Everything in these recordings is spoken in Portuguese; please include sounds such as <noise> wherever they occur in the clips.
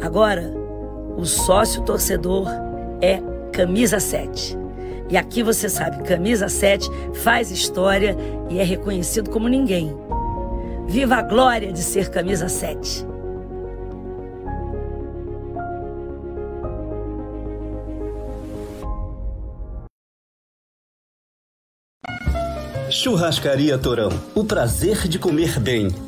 Agora, o sócio torcedor é Camisa 7. E aqui você sabe, Camisa 7 faz história e é reconhecido como ninguém. Viva a glória de ser Camisa 7. Churrascaria Torão. O prazer de comer bem.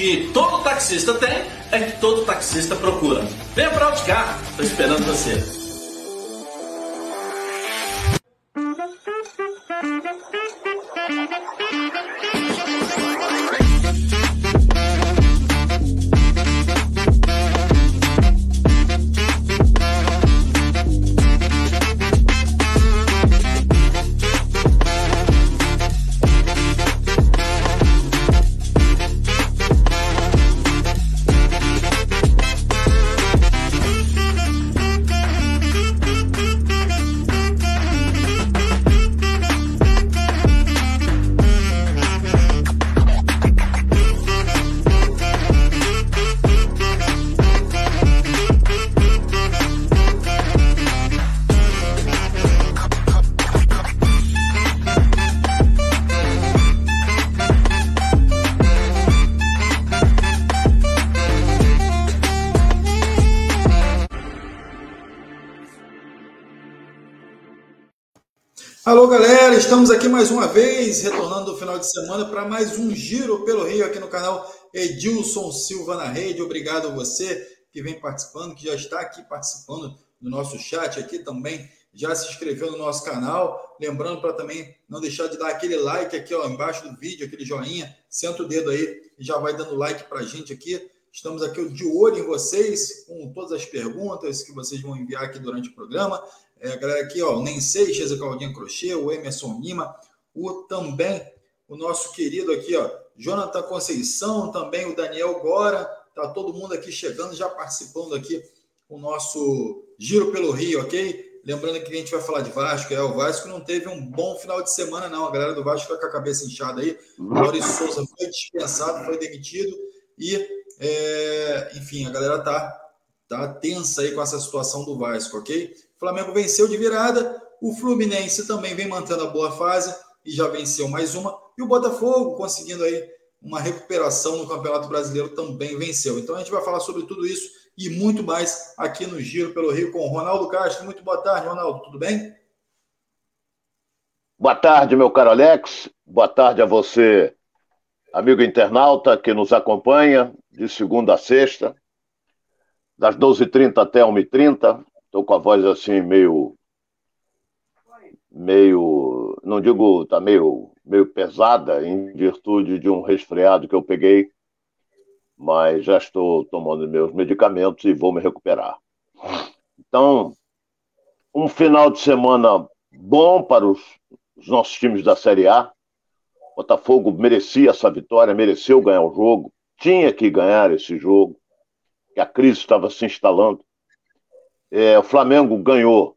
que todo taxista tem é que todo taxista procura. Venha para Auticar, estou esperando você. Alô, estamos aqui mais uma vez, retornando do final de semana para mais um giro pelo Rio aqui no canal Edilson Silva na Rede. Obrigado a você que vem participando, que já está aqui participando do nosso chat aqui também, já se inscreveu no nosso canal. Lembrando para também não deixar de dar aquele like aqui ó, embaixo do vídeo, aquele joinha, senta o dedo aí e já vai dando like para a gente aqui. Estamos aqui de olho em vocês, com todas as perguntas que vocês vão enviar aqui durante o programa. É, a galera aqui, ó, Nem Seixas, a Claudinha Crochê, o Emerson Lima, o também o nosso querido aqui, ó, Jonathan Conceição, também o Daniel Gora, tá todo mundo aqui chegando, já participando aqui o nosso Giro pelo Rio, ok? Lembrando que a gente vai falar de Vasco, é, o Vasco não teve um bom final de semana, não. A galera do Vasco está com a cabeça inchada aí. O Maurício Souza foi dispensado, foi demitido e, é, enfim, a galera tá, tá tensa aí com essa situação do Vasco, ok? Flamengo venceu de virada, o Fluminense também vem mantendo a boa fase e já venceu mais uma, e o Botafogo conseguindo aí uma recuperação no Campeonato Brasileiro também venceu. Então a gente vai falar sobre tudo isso e muito mais aqui no Giro pelo Rio com o Ronaldo Castro. Muito boa tarde, Ronaldo, tudo bem? Boa tarde, meu caro Alex. Boa tarde a você, amigo internauta que nos acompanha de segunda a sexta, das 12h30 até 1h30. Estou com a voz assim meio. meio. não digo, tá meio, meio pesada, em virtude de um resfriado que eu peguei, mas já estou tomando meus medicamentos e vou me recuperar. Então, um final de semana bom para os, os nossos times da Série A. Botafogo merecia essa vitória, mereceu ganhar o jogo, tinha que ganhar esse jogo, que a crise estava se instalando. É, o Flamengo ganhou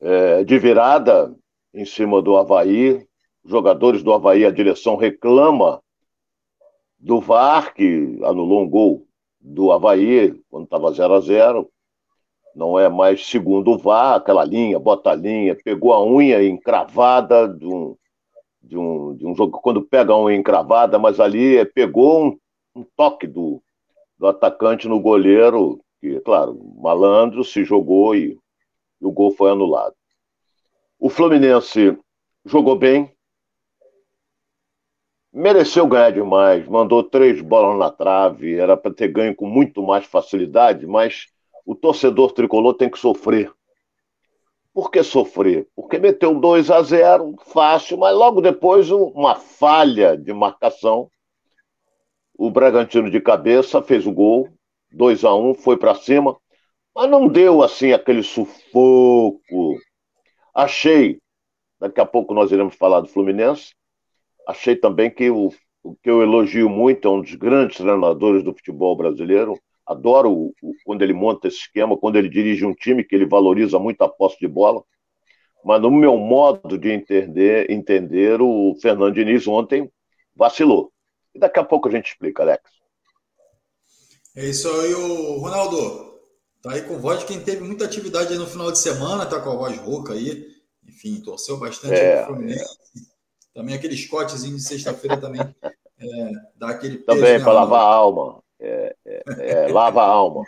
é, de virada em cima do Havaí. Jogadores do Havaí, a direção reclama do VAR, que anulou um gol do Havaí quando estava 0 a 0 Não é mais segundo o VAR, aquela linha, bota a linha, pegou a unha encravada de um, de um, de um jogo, quando pega a unha encravada, mas ali pegou um, um toque do, do atacante no goleiro, que, claro, malandro se jogou e, e o gol foi anulado. O Fluminense jogou bem, mereceu ganhar demais, mandou três bolas na trave, era para ter ganho com muito mais facilidade, mas o torcedor tricolor tem que sofrer. Por que sofrer? Porque meteu 2 a 0 fácil, mas logo depois uma falha de marcação. O Bragantino de cabeça fez o gol, 2 a 1 foi para cima, mas não deu assim aquele sufoco. Achei, daqui a pouco nós iremos falar do Fluminense, achei também que o, o que eu elogio muito é um dos grandes treinadores do futebol brasileiro. Adoro o, o, quando ele monta esse esquema, quando ele dirige um time que ele valoriza muito a posse de bola. Mas no meu modo de entender, entender o Fernando Diniz ontem vacilou. E daqui a pouco a gente explica, Alex. É isso aí, o Ronaldo. Tá aí com voz de quem teve muita atividade no final de semana, tá com a voz rouca aí. Enfim, torceu bastante é, Fluminense. É. Também aquele Scottzinho de sexta-feira também é, dá aquele peso. Também, para lavar a alma. É, é, é, lava a alma.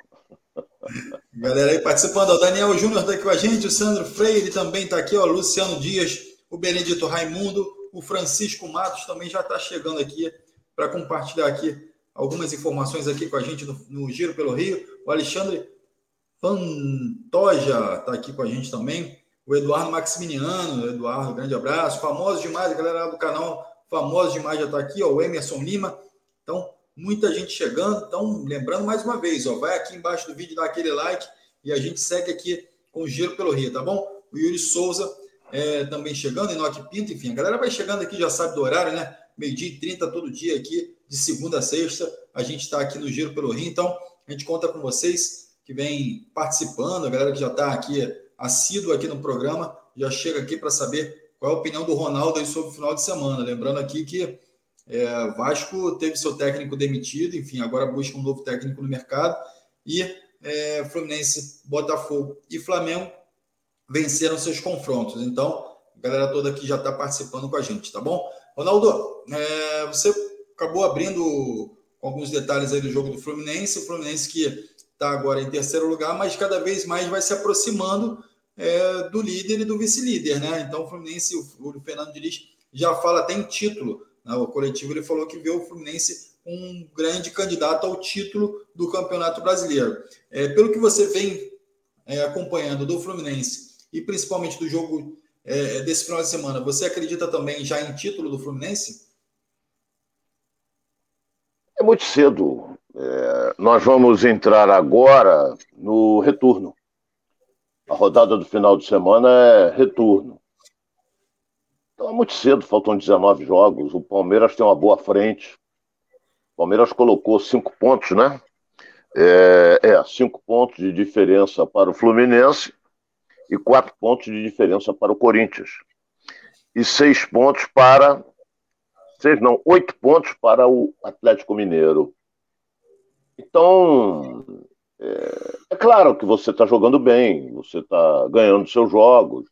Galera aí participando, o Daniel Júnior está aqui com a gente, o Sandro Freire também está aqui, ó, o Luciano Dias, o Benedito Raimundo, o Francisco Matos também já está chegando aqui para compartilhar aqui algumas informações aqui com a gente no, no Giro pelo Rio. O Alexandre Pantoja está aqui com a gente também o Eduardo Maximiliano, Eduardo, grande abraço. Famoso demais, a galera do canal, famoso demais já está aqui, ó, o Emerson Lima. Então, muita gente chegando. Então, lembrando mais uma vez, ó, vai aqui embaixo do vídeo, dá aquele like e a gente segue aqui com o Giro pelo Rio, tá bom? O Yuri Souza é, também chegando, Enoque Pinto, enfim, a galera vai chegando aqui, já sabe do horário, né? Meio-dia e 30 todo dia aqui, de segunda a sexta, a gente está aqui no Giro pelo Rio. Então, a gente conta com vocês que vem participando, a galera que já está aqui assíduo aqui no programa, já chega aqui para saber qual é a opinião do Ronaldo sobre o final de semana. Lembrando aqui que é, Vasco teve seu técnico demitido, enfim, agora busca um novo técnico no mercado. E é, Fluminense, Botafogo e Flamengo venceram seus confrontos. Então, a galera toda aqui já está participando com a gente, tá bom? Ronaldo, é, você acabou abrindo alguns detalhes aí do jogo do Fluminense. O Fluminense que está agora em terceiro lugar, mas cada vez mais vai se aproximando é, do líder e do vice-líder, né? Então o Fluminense, o, Fernando Diniz já fala até em título. Né? O coletivo ele falou que vê o Fluminense um grande candidato ao título do Campeonato Brasileiro. É, pelo que você vem é, acompanhando do Fluminense e principalmente do jogo é, desse final de semana, você acredita também já em título do Fluminense? É muito cedo. É, nós vamos entrar agora no retorno. A rodada do final de semana é retorno. Então é muito cedo, faltam 19 jogos. O Palmeiras tem uma boa frente. O Palmeiras colocou cinco pontos, né? É, é, cinco pontos de diferença para o Fluminense e quatro pontos de diferença para o Corinthians. E seis pontos para. Seis não, oito pontos para o Atlético Mineiro. Então, é, é claro que você está jogando bem, você está ganhando seus jogos.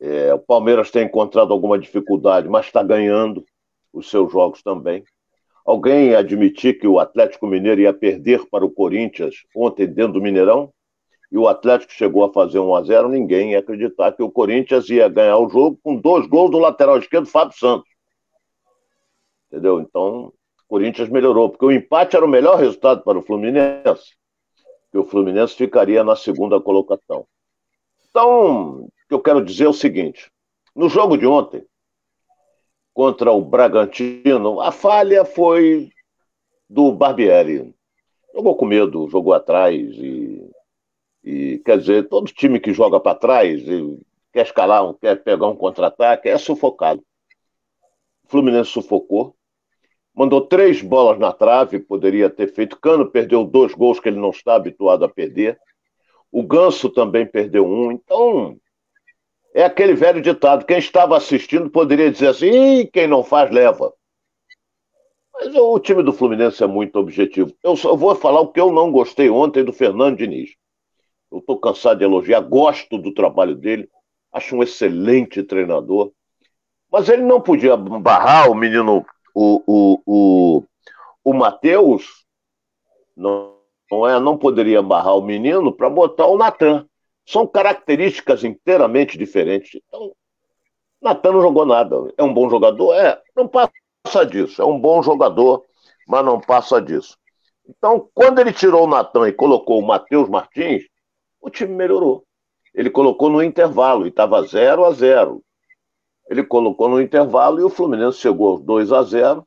É, o Palmeiras tem encontrado alguma dificuldade, mas está ganhando os seus jogos também. Alguém admitir que o Atlético Mineiro ia perder para o Corinthians ontem dentro do Mineirão? E o Atlético chegou a fazer 1 a 0 ninguém ia acreditar que o Corinthians ia ganhar o jogo com dois gols do lateral esquerdo, Fábio Santos. Entendeu? Então, o Corinthians melhorou, porque o empate era o melhor resultado para o Fluminense que o Fluminense ficaria na segunda colocação. Então, o que eu quero dizer é o seguinte: no jogo de ontem, contra o Bragantino, a falha foi do Barbieri. Jogou com medo, jogou atrás e, e quer dizer, todo time que joga para trás quer escalar, um, quer pegar um contra-ataque, é sufocado. O Fluminense sufocou, mandou três bolas na trave, poderia ter feito. Cano perdeu dois gols que ele não está habituado a perder. O Ganso também perdeu um. Então, É aquele velho ditado: quem estava assistindo poderia dizer assim, quem não faz, leva. Mas o time do Fluminense é muito objetivo. Eu, só, vou falar o que eu não gostei ontem do Fernando Diniz. Eu estou cansado de elogiar, gosto do trabalho dele, acho um excelente treinador. Mas ele não podia barrar o menino, o, o, o, o Matheus, não, não, é, não poderia barrar o menino para botar o Natan. São características inteiramente diferentes. Então, Natan não jogou nada. É um bom jogador? É, não passa disso. É um bom jogador, mas não passa disso. Então, quando ele tirou o Natan e colocou o Matheus Martins, o time melhorou. Ele colocou no intervalo e estava 0 a 0 Ele colocou no intervalo e o Fluminense chegou aos 2 a 0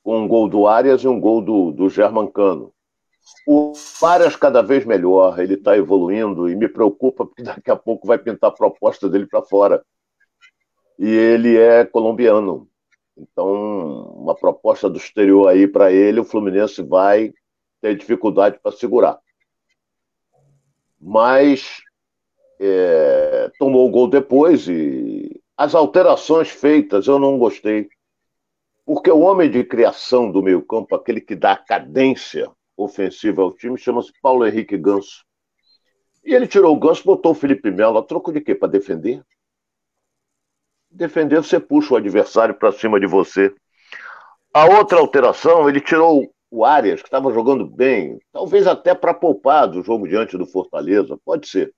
com um gol do Arias e um gol do, do Germancano. O Arias cada vez melhor, ele está evoluindo e me preocupa porque daqui a pouco vai pintar a proposta dele para fora. E ele é colombiano. Então, uma proposta do exterior aí para ele, o Fluminense vai ter dificuldade para segurar. Mas é, tomou o gol depois e as alterações feitas eu não gostei. Porque o homem de criação do meio-campo, aquele que dá cadência ofensiva ao time, chama-se Paulo Henrique Ganso. E ele tirou o Ganso, botou o Felipe Melo a troco de quê? Para defender? Defender, você puxa o adversário para cima de você. A outra alteração, ele tirou o Arias, que estava jogando bem, talvez até para poupar do jogo diante do Fortaleza, pode ser.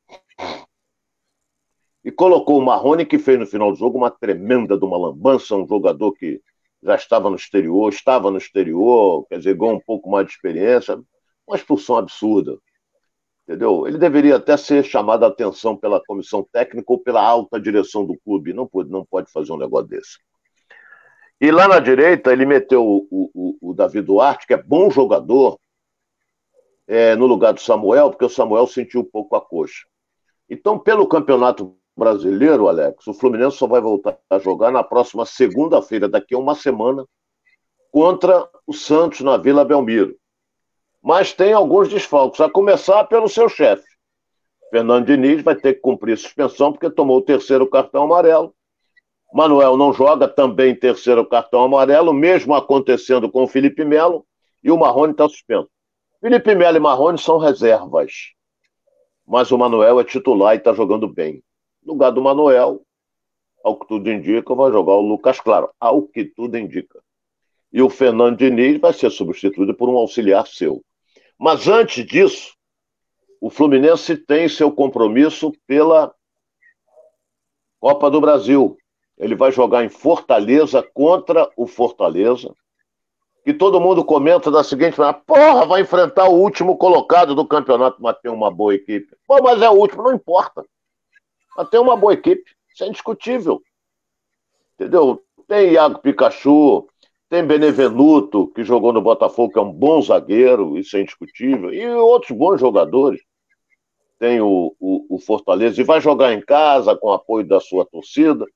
E colocou o Marrone, que fez no final do jogo uma tremenda de uma lambança, um jogador que já estava no exterior, estava no exterior, quer dizer, ganhou um pouco mais de experiência, uma expulsão absurda. Entendeu? Ele deveria até ser chamado a atenção pela comissão técnica ou pela alta direção do clube. Não pode, não pode fazer um negócio desse. E lá na direita, ele meteu o, o, o Davi Duarte, que é bom jogador, é, no lugar do Samuel, porque o Samuel sentiu um pouco a coxa. Então, pelo campeonato brasileiro, Alex, o Fluminense só vai voltar a jogar na próxima segunda-feira, daqui a uma semana, contra o Santos na Vila Belmiro. Mas tem alguns desfalques, a começar pelo seu chefe. Fernando Diniz vai ter que cumprir suspensão porque tomou o terceiro cartão amarelo. Manuel não joga, também terceiro cartão amarelo, mesmo acontecendo com o Felipe Melo, e o Marrone está suspenso. Felipe Melo e Marrone são reservas, mas o Manuel é titular e está jogando bem. No lugar do Manuel, ao que tudo indica, vai jogar o Lucas Claro, ao que tudo indica. E o Fernando Diniz vai ser substituído por um auxiliar seu. Mas antes disso, o Fluminense tem seu compromisso pela Copa do Brasil. Ele vai jogar em Fortaleza contra o Fortaleza. E todo mundo comenta da seguinte maneira: porra, vai enfrentar o último colocado do campeonato, mas tem uma boa equipe. Pô, mas é o último, não importa. Mas tem uma boa equipe, isso é indiscutível. Entendeu? Tem Iago Pikachu, tem Benevenuto, que jogou no Botafogo, que é um bom zagueiro, isso é indiscutível, e outros bons jogadores. Tem o, o, o Fortaleza, e vai jogar em casa com apoio da sua torcida,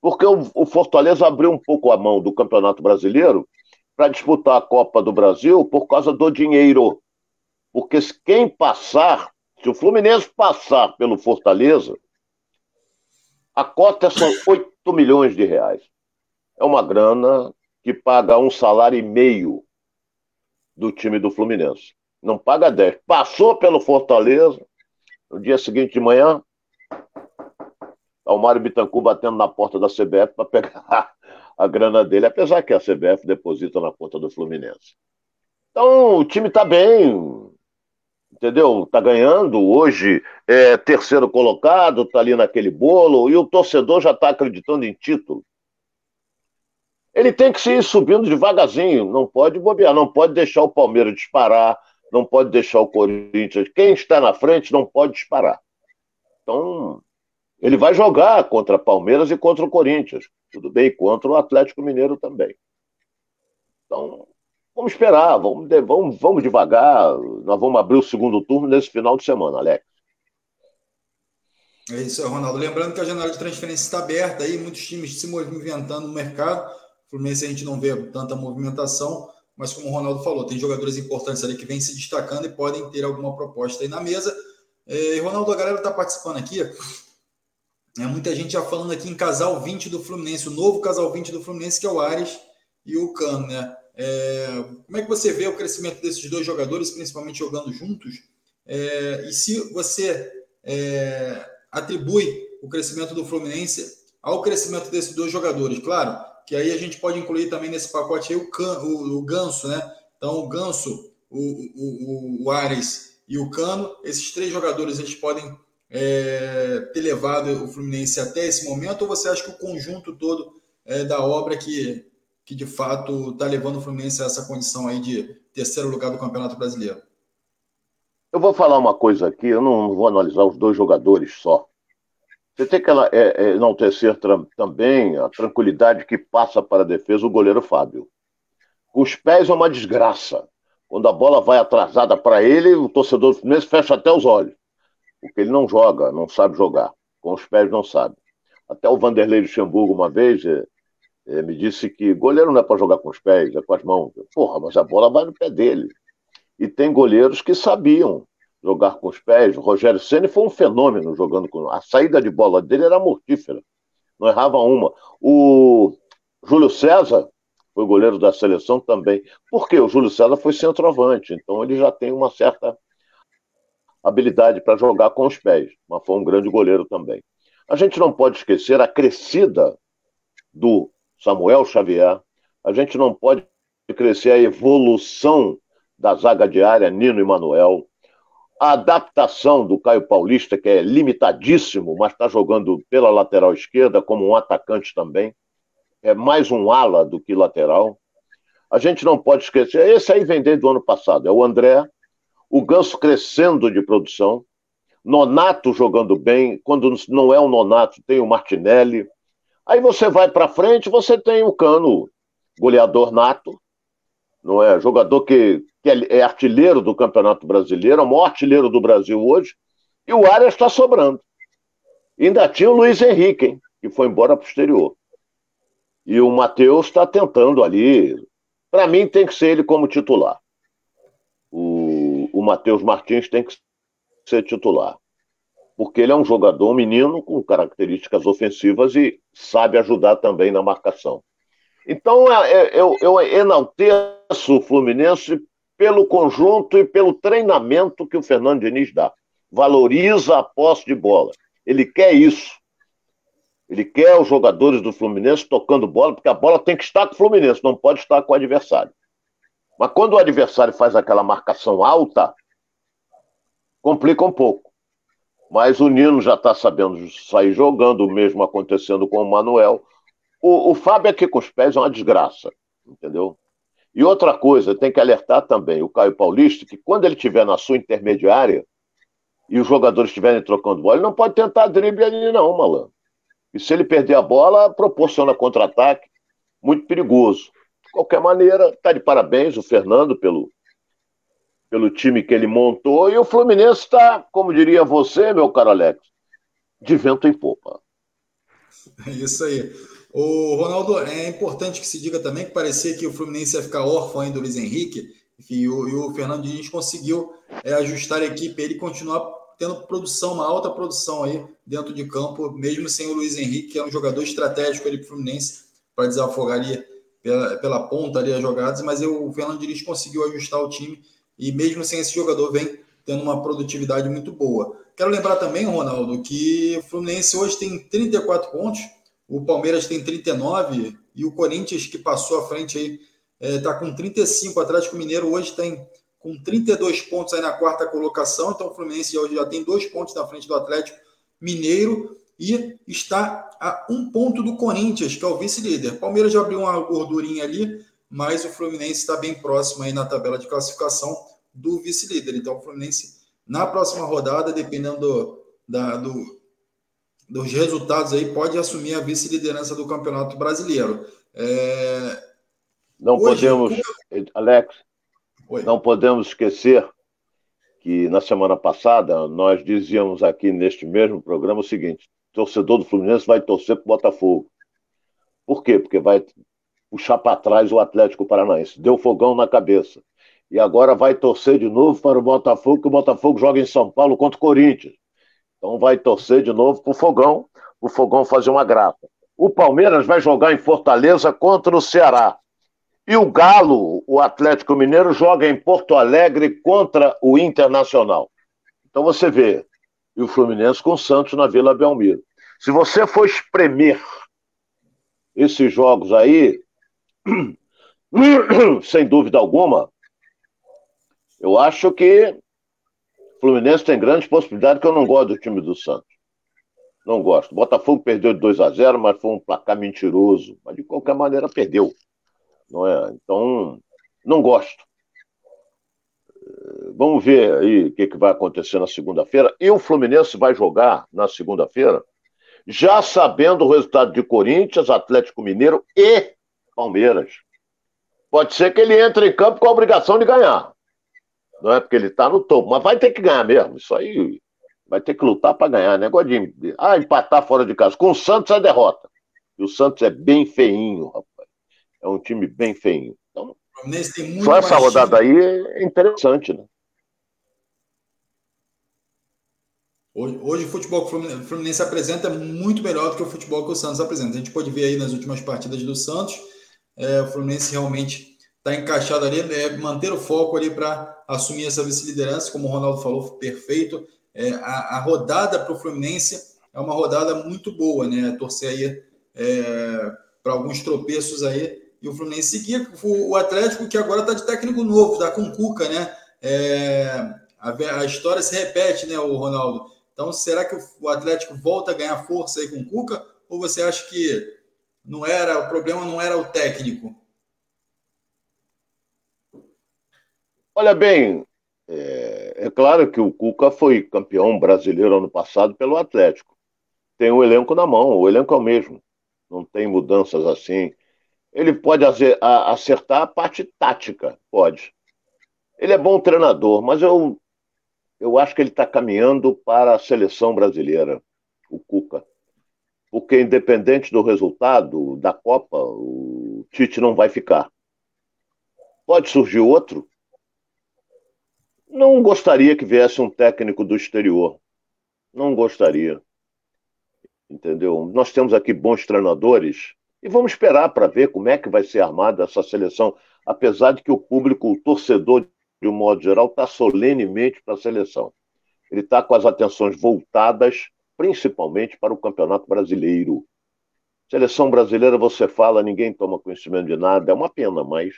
porque o, o Fortaleza abriu um pouco a mão do Campeonato Brasileiro para disputar a Copa do Brasil por causa do dinheiro. Porque quem passar, se o Fluminense passar pelo Fortaleza, a cota são 8 milhões de reais. É uma grana que paga um salário e meio do time do Fluminense. Não paga 10. Passou pelo Fortaleza, no dia seguinte de manhã, tá o Mário Bittencourt batendo na porta da CBF para pegar a grana dele, apesar que a CBF deposita na conta do Fluminense. Então, o time está bem, entendeu? Tá ganhando hoje, é terceiro colocado, tá ali naquele bolo, e o torcedor já está acreditando em título. Ele tem que se ir subindo devagarzinho, não pode bobear, não pode deixar o Palmeiras disparar, não pode deixar o Corinthians. Quem está na frente não pode disparar. Então, ele vai jogar contra Palmeiras e contra o Corinthians. Tudo bem, contra o Atlético Mineiro também. Então, Vamos esperar, vamos, vamos, vamos devagar. Nós vamos abrir o segundo turno nesse final de semana, Alex. É isso, Ronaldo. Lembrando que a janela de transferência está aberta aí, muitos times se movimentando no mercado. O Fluminense a gente não vê tanta movimentação, mas como o Ronaldo falou, tem jogadores importantes ali que vêm se destacando e podem ter alguma proposta aí na mesa. E, Ronaldo, a galera está participando aqui. É, muita gente já falando aqui em casal 20 do Fluminense, o novo casal 20 do Fluminense, que é o Ares e o Cano, né? É, como é que você vê o crescimento desses dois jogadores, principalmente jogando juntos? É, e se você é, atribui o crescimento do Fluminense ao crescimento desses dois jogadores? Claro, que aí a gente pode incluir também nesse pacote aí o, Can, o, o Ganso, né? Então, o Ganso, o, o, o Ares e o Cano, esses três jogadores, eles podem é, ter levado o Fluminense até esse momento, ou você acha que o conjunto todo é, da obra que, que de fato está levando o Fluminense a essa condição aí de terceiro lugar do Campeonato Brasileiro? Eu vou falar uma coisa aqui, eu não vou analisar os dois jogadores só. Você tem que é, é, enaltecer também a tranquilidade que passa para a defesa o goleiro Fábio. Com os pés é uma desgraça. Quando a bola vai atrasada para ele, o torcedor do Fluminense fecha até os olhos porque ele não joga, não sabe jogar. Com os pés não sabe. Até o Vanderlei Luxemburgo, uma vez, é, me disse que goleiro não é para jogar com os pés, é com as mãos. Porra, mas a bola vai no pé dele. E tem goleiros que sabiam jogar com os pés. O Rogério Ceni foi um fenômeno jogando com. A saída de bola dele era mortífera. Não errava uma. O Júlio César foi goleiro da seleção também. Porque o Júlio César foi centroavante, então ele já tem uma certa habilidade para jogar com os pés, mas foi um grande goleiro também. A gente não pode esquecer a crescida do Samuel Xavier, a gente não pode crescer a evolução da zaga diária, Nino e Manuel, a adaptação do Caio Paulista, que é limitadíssimo, mas está jogando pela lateral esquerda como um atacante também, é mais um ala do que lateral. A gente não pode esquecer, esse aí vem desde o ano passado, é o André, o Ganso crescendo de produção, Nonato jogando bem, quando não é o Nonato, tem o Martinelli. Aí você vai para frente, você tem o Cano, goleador nato, não é? Jogador que, que é, é artilheiro do Campeonato Brasileiro, é o maior artilheiro do Brasil hoje, e o Arias está sobrando. ainda tinha o Luiz Henrique, hein, que foi embora posterior. E o Matheus está tentando ali. Para mim, tem que ser ele como titular o Matheus Martins tem que ser titular. Porque ele é um jogador, menino com características ofensivas e sabe ajudar também na marcação. Então, é, é, eu, eu enalteço o Fluminense pelo conjunto e pelo treinamento que o Fernando Diniz dá. Valoriza a posse de bola. Ele quer isso. Ele quer os jogadores do Fluminense tocando bola, porque a bola tem que estar com o Fluminense, não pode estar com o adversário. Mas quando o adversário faz aquela marcação alta, complica um pouco. Mas o Nino já está sabendo sair jogando, o mesmo acontecendo com o Manuel. O, o Fábio aqui com os pés é uma desgraça, entendeu? E outra coisa, tem que alertar também o Caio Paulista que quando ele estiver na sua intermediária e os jogadores estiverem trocando bola, ele não pode tentar drible ali, não, malandro. E se ele perder a bola, proporciona contra-ataque, muito perigoso. De qualquer maneira, está de parabéns o Fernando pelo, pelo time que ele montou e o Fluminense está, como diria você, meu caro Alex, de vento em popa. É isso aí. O Ronaldo, é importante que se diga também que parecia que o Fluminense ia ficar órfão ainda do Luiz Henrique, e o, e o Fernando Diniz conseguiu é, ajustar a equipe, ele continuar tendo produção, uma alta produção aí dentro de campo, mesmo sem o Luiz Henrique, que é um jogador estratégico ali para o Fluminense, para desafogar ali pela, pela ponta ali as jogadas, mas eu, o Fernando Diniz conseguiu ajustar o time e mesmo sem esse jogador vem tendo uma produtividade muito boa. Quero lembrar também, Ronaldo, que o Fluminense hoje tem 34 pontos, o Palmeiras tem 39 e o Corinthians, que passou à frente aí, está é, com 35. O Atlético Mineiro hoje tem com 32 pontos aí na quarta colocação, então o Fluminense hoje já tem dois pontos na frente do Atlético Mineiro e está a um ponto do Corinthians, que é o vice-líder. Palmeiras já abriu uma gordurinha ali, mas o Fluminense está bem próximo aí na tabela de classificação do vice-líder. Então, o Fluminense, na próxima rodada, dependendo do, da, do, dos resultados aí, pode assumir a vice-liderança do Campeonato Brasileiro. É... Não Hoje, podemos, Alex, Oi. não podemos esquecer que na semana passada nós dizíamos aqui neste mesmo programa o seguinte: torcedor do Fluminense vai torcer para o Botafogo. Por quê? Porque vai puxar para trás o Atlético Paranaense. Deu fogão na cabeça. E agora vai torcer de novo para o Botafogo, que o Botafogo joga em São Paulo contra o Corinthians. Então vai torcer de novo para o fogão, o Fogão fazer uma grata. O Palmeiras vai jogar em Fortaleza contra o Ceará. E o Galo, o Atlético Mineiro, joga em Porto Alegre contra o Internacional. Então você vê, e o Fluminense com o Santos na Vila Belmiro. Se você for espremer esses jogos aí, <clears throat> sem dúvida alguma, eu acho que o Fluminense tem grandes possibilidades, que eu não gosto do time do Santos. Não gosto. Botafogo perdeu de 2 a 0 mas foi um placar mentiroso. Mas de qualquer maneira perdeu. Não é? Então, não gosto. Vamos ver aí o que, que vai acontecer na segunda-feira. E o Fluminense vai jogar na segunda-feira, já sabendo o resultado de Corinthians, Atlético Mineiro e Palmeiras. Pode ser que ele entre em campo com a obrigação de ganhar. Não é porque ele está no topo, mas vai ter que ganhar mesmo. Isso aí vai ter que lutar para ganhar. Negócio de ah, empatar fora de casa. Com o Santos é derrota. E o Santos é bem feinho, rapaz. É um time bem feinho. Então, só essa rodada aí é interessante, né? Hoje, hoje, o futebol que o Fluminense apresenta é muito melhor do que o futebol que o Santos apresenta. A gente pode ver aí nas últimas partidas do Santos, é, o Fluminense realmente está encaixado ali, é, manter o foco ali para assumir essa vice-liderança, como o Ronaldo falou, perfeito. É, a, a, rodada para o Fluminense é uma rodada muito boa, né? Torcer aí é, para alguns tropeços aí e o Fluminense seguir. O, o Atlético, que agora está de técnico novo, está com o Cuca, né? É, a, a, história se repete, né, o Ronaldo? Então, será que o Atlético volta a ganhar força aí com o Cuca? Ou você acha que não era o problema não era o técnico? Olha bem, é, é, claro que o Cuca foi campeão brasileiro ano passado pelo Atlético. Tem o elenco na mão, o elenco é o mesmo. Não tem mudanças assim. Ele pode acertar a parte tática, pode. Ele é bom treinador, mas eu eu acho que ele está caminhando para a seleção brasileira, o Cuca. Porque, independente do resultado da Copa, o Tite não vai ficar. Pode surgir outro. Não gostaria que viesse um técnico do exterior. Não gostaria. Entendeu? Nós temos aqui bons treinadores e vamos esperar para ver como é que vai ser armada essa seleção. Apesar de que o público, o torcedor de um modo geral, está solenemente para a seleção. Ele está com as atenções voltadas principalmente para o Campeonato Brasileiro. Seleção brasileira, você fala, ninguém toma conhecimento de nada, é uma pena, mas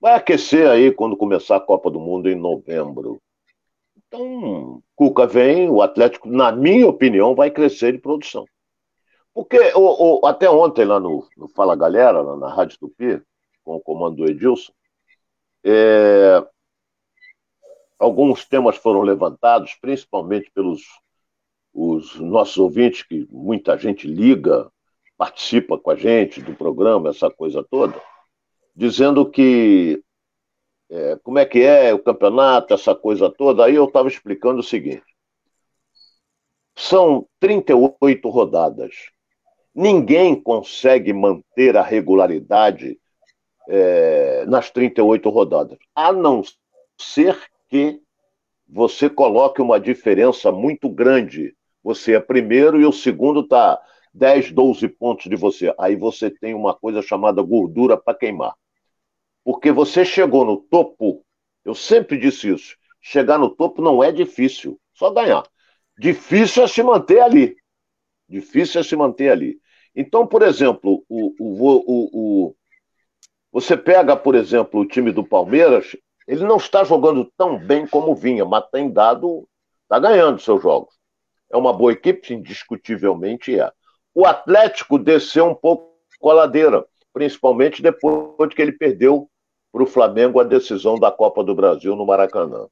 vai aquecer aí quando começar a Copa do Mundo em novembro. Então, Cuca vem, o Atlético, na minha opinião, vai crescer de produção. Porque o, o, até ontem, lá no, no Fala Galera, na Rádio Tupi, com o comando do Edilson, é, Alguns temas foram levantados, principalmente pelos os nossos ouvintes, que muita gente liga, participa com a gente do programa, essa coisa toda, dizendo que é, como é que é o campeonato, essa coisa toda. Aí eu estava explicando o seguinte: são 38 rodadas. Ninguém consegue manter a regularidade é, nas 38 rodadas, a não ser que você coloque uma diferença muito grande. Você é primeiro e o segundo está 10, 12 pontos de você. Aí você tem uma coisa chamada gordura para queimar. Porque você chegou no topo, eu sempre disse isso. Chegar no topo não é difícil, só ganhar. Difícil é se manter ali. Difícil é se manter ali. Então, por exemplo, o, o, o, você pega, por exemplo, o time do Palmeiras, ele não está jogando tão bem como vinha, mas tem dado, está ganhando seus jogos. É uma boa equipe, indiscutivelmente é. O Atlético desceu um pouco a ladeira, principalmente depois que ele perdeu para o Flamengo a decisão da Copa do Brasil no Maracanã.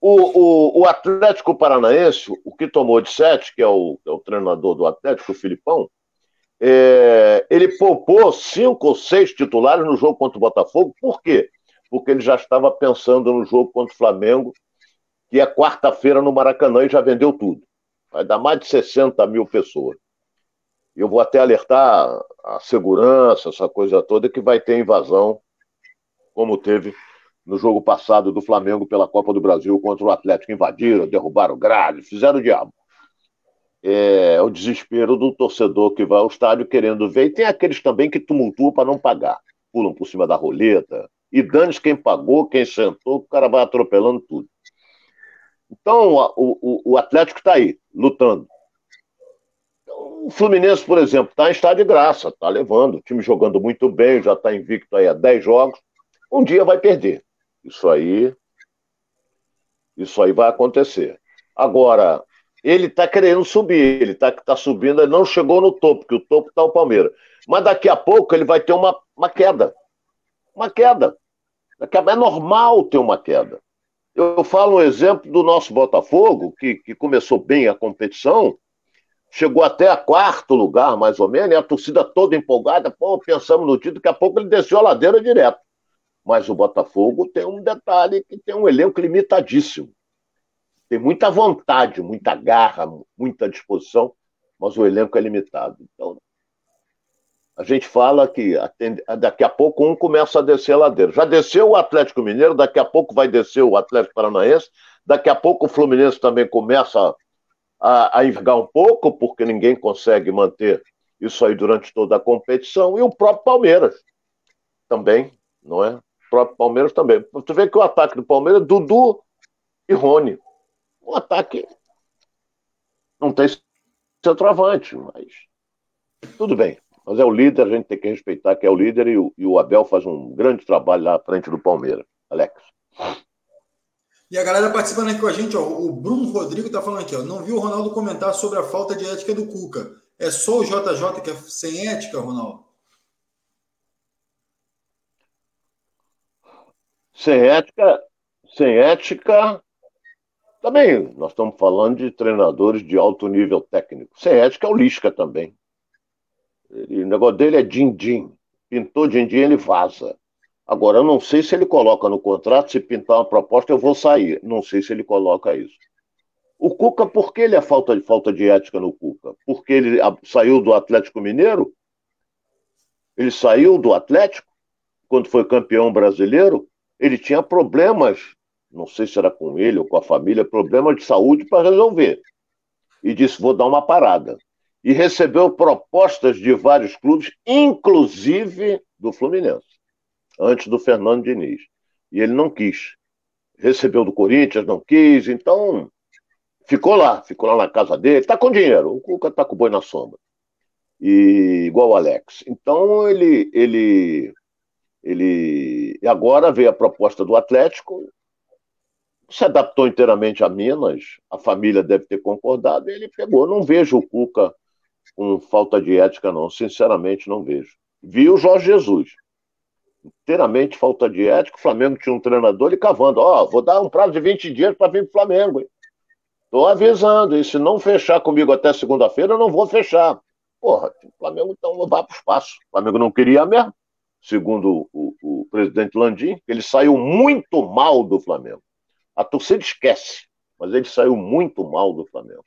O, o, o, Atlético Paranaense, o que tomou de sete, que é o, é o treinador do Atlético, o Filipão, é, ele poupou cinco ou seis titulares no jogo contra o Botafogo. Por quê? porque ele já estava pensando no jogo contra o Flamengo, que é quarta-feira no Maracanã e já vendeu tudo. Vai dar mais de 60 mil pessoas. Eu vou até alertar a segurança, essa coisa toda, que vai ter invasão, como teve no jogo passado do Flamengo pela Copa do Brasil contra o Atlético. Invadiram, derrubaram grade, fizeram o diabo. é, o desespero do torcedor que vai ao estádio querendo ver. E tem aqueles também que tumultuam para não pagar, pulam por cima da roleta. E dane quem pagou, quem sentou, o cara vai atropelando tudo. Então, o, o, o Atlético está aí, lutando. O Fluminense, por exemplo, está em estado de graça, está levando, o time jogando muito bem, já está invicto aí há 10 jogos. Um dia vai perder. Isso aí. Isso aí vai acontecer. Agora, ele está querendo subir, ele está tá subindo, ele não chegou no topo, porque o topo está o Palmeiras. Mas daqui a pouco ele vai ter uma, uma queda. Uma queda. É normal ter uma queda. Eu falo um exemplo do nosso Botafogo, que, que começou bem a competição, chegou até a quarto lugar, mais ou menos, e a torcida toda empolgada, pô, pensamos no título, daqui a pouco ele desceu a ladeira direto. Mas o Botafogo tem um detalhe que tem um elenco limitadíssimo tem muita vontade, muita garra, muita disposição, mas o elenco é limitado. Então, a gente fala que daqui a pouco um começa a descer a ladeira. Já desceu o Atlético Mineiro, daqui a pouco vai descer o Atlético Paranaense, daqui a pouco o Fluminense também começa a, a envergar um pouco, porque ninguém consegue manter isso aí durante toda a competição, e o próprio Palmeiras também, não é? Próprio Palmeiras também. Você vê que o ataque do Palmeiras é Dudu e Rony o ataque não tem centroavante, mas tudo bem. Mas é o líder, a gente tem que respeitar que é o líder e o, e o Abel faz um grande trabalho lá à frente do Palmeiras. Alex. E a galera participando aqui com a gente, ó, o Bruno Rodrigo tá falando aqui, ó, não viu o Ronaldo comentar sobre a falta de ética do Cuca. É só o JJ que é sem ética, Ronaldo? Sem ética, sem ética, também, nós estamos falando de treinadores de alto nível técnico. Sem ética é o Lisca também. Ele, o negócio dele é din-din. Pintou din-din, ele vaza. Agora, eu não sei se ele coloca no contrato, se pintar uma proposta, eu vou sair. Não sei se ele coloca isso. O Cuca, por que ele é falta de, falta de ética no Cuca? Porque ele saiu do Atlético Mineiro? Ele saiu do Atlético quando foi campeão brasileiro? Ele tinha problemas não sei se era com ele ou com a família, problema de saúde para resolver. E disse: vou dar uma parada. E recebeu propostas de vários clubes, inclusive do Fluminense, antes do Fernando Diniz. E ele não quis. Recebeu do Corinthians, não quis, então ficou lá, ficou lá na casa dele, está com dinheiro, o Cuca está com o boi na sombra. E igual o Alex. Então ele ele ele agora veio a proposta do Atlético, se adaptou inteiramente a Minas, a família deve ter concordado, e ele pegou. Não vejo o Cuca com falta de ética, não. Sinceramente, não vejo. Vi o Jorge Jesus. Inteiramente falta de ética. O Flamengo tinha um treinador e cavando. Ó, oh, vou dar um prazo de 20 dias para vir para o Flamengo. Hein? Tô avisando. E se não fechar comigo até segunda-feira, eu não vou fechar. Porra, o Flamengo então vai para o espaço. O Flamengo não queria mesmo, segundo o, o, presidente Landim, ele saiu muito mal do Flamengo. A torcida esquece, mas ele saiu muito mal do Flamengo.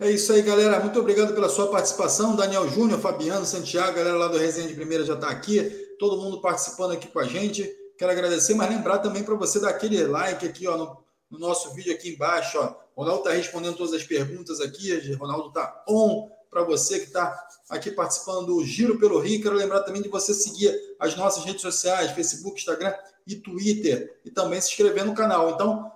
É isso aí, galera. Muito obrigado pela sua participação. Daniel Júnior, Fabiano, Santiago, galera lá do Resenha de Primeira já está aqui. Todo mundo participando aqui com a gente. Quero agradecer, mas lembrar também para você dar aquele like aqui ó, no, no nosso vídeo aqui embaixo. Ó. Ronaldo está respondendo todas as perguntas aqui. Ronaldo está on para você que está aqui participando do Giro pelo Rio. Quero lembrar também de você seguir as nossas redes sociais, Facebook, Instagram e Twitter, e também se inscrever no canal. Então,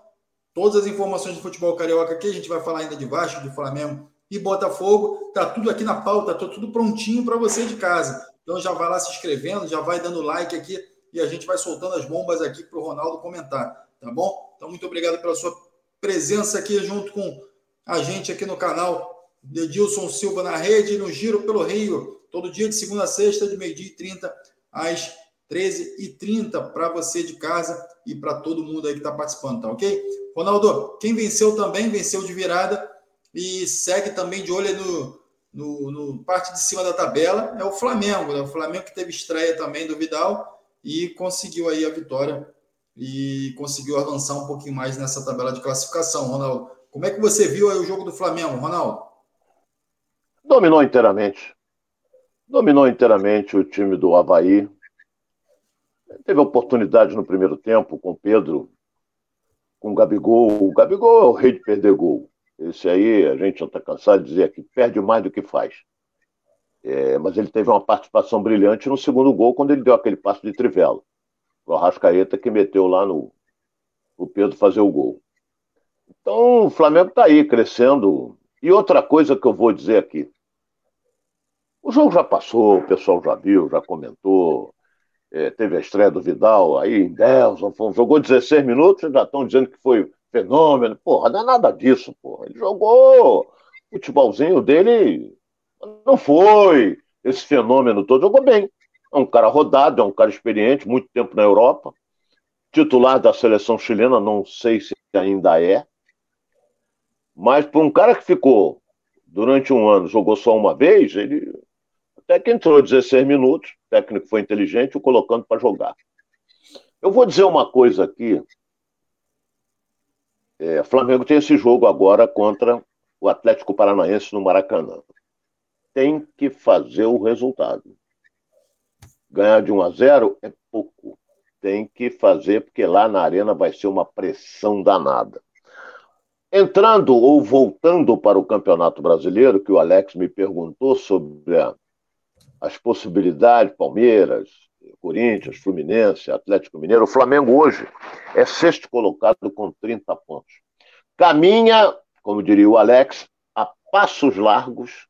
todas as informações do futebol carioca aqui, a gente vai falar ainda de Vasco, do Flamengo e Botafogo. Tá tudo aqui na pauta, tá tudo prontinho para você de casa. Então já vai lá se inscrevendo, já vai dando like aqui e a gente vai soltando as bombas aqui para o Ronaldo comentar, tá bom? Então, muito obrigado pela sua presença aqui junto com a gente aqui no canal Edilson Silva na rede, no Giro pelo Rio, todo dia de segunda a sexta, de meio-dia e 30 às 13h30 para você de casa e para todo mundo aí que está participando, tá ok? Ronaldo, quem venceu também, venceu de virada e segue também de olho no, no, no parte de cima da tabela, é o Flamengo, né? O Flamengo que teve estreia também do Vidal e conseguiu aí a vitória e conseguiu avançar um pouquinho mais nessa tabela de classificação, Ronaldo. Como é que você viu aí o jogo do Flamengo, Ronaldo? Dominou inteiramente. Dominou inteiramente o time do Havaí. Teve oportunidade no primeiro tempo com Pedro, com o Gabigol. O Gabigol é o rei de perder gol. Esse aí, a gente já está cansado de dizer que perde mais do que faz. É, mas ele teve uma participação brilhante no segundo gol, quando ele deu aquele passo de trivela. O Arrascaeta que meteu lá no o Pedro fazer o gol. Então, o Flamengo está aí, crescendo. E outra coisa que eu vou dizer aqui. O jogo já passou, o pessoal já viu, já comentou. É, teve a estreia do Vidal aí em Delson, jogou 16 minutos, já estão dizendo que foi fenômeno. Porra, não é nada disso, porra. Ele jogou o futebolzinho dele, não foi esse fenômeno todo, jogou bem. É um cara rodado, é um cara experiente, muito tempo na Europa. Titular da seleção chilena, não sei se ainda é. Mas para um cara que ficou durante um ano, jogou só uma vez, ele até que entrou 16 minutos, o técnico foi inteligente, o colocando para jogar. Eu vou dizer uma coisa aqui. É, Flamengo tem esse jogo agora contra o Atlético Paranaense no Maracanã. Tem que fazer o resultado. Ganhar de 1 a 0 é pouco. Tem que fazer, porque lá na arena vai ser uma pressão danada. Entrando ou voltando para o Campeonato Brasileiro, que o Alex me perguntou sobre a, as possibilidades, Palmeiras, Corinthians, Fluminense, Atlético Mineiro. O Flamengo hoje é sexto colocado com 30 pontos. Caminha, como diria o Alex, a passos largos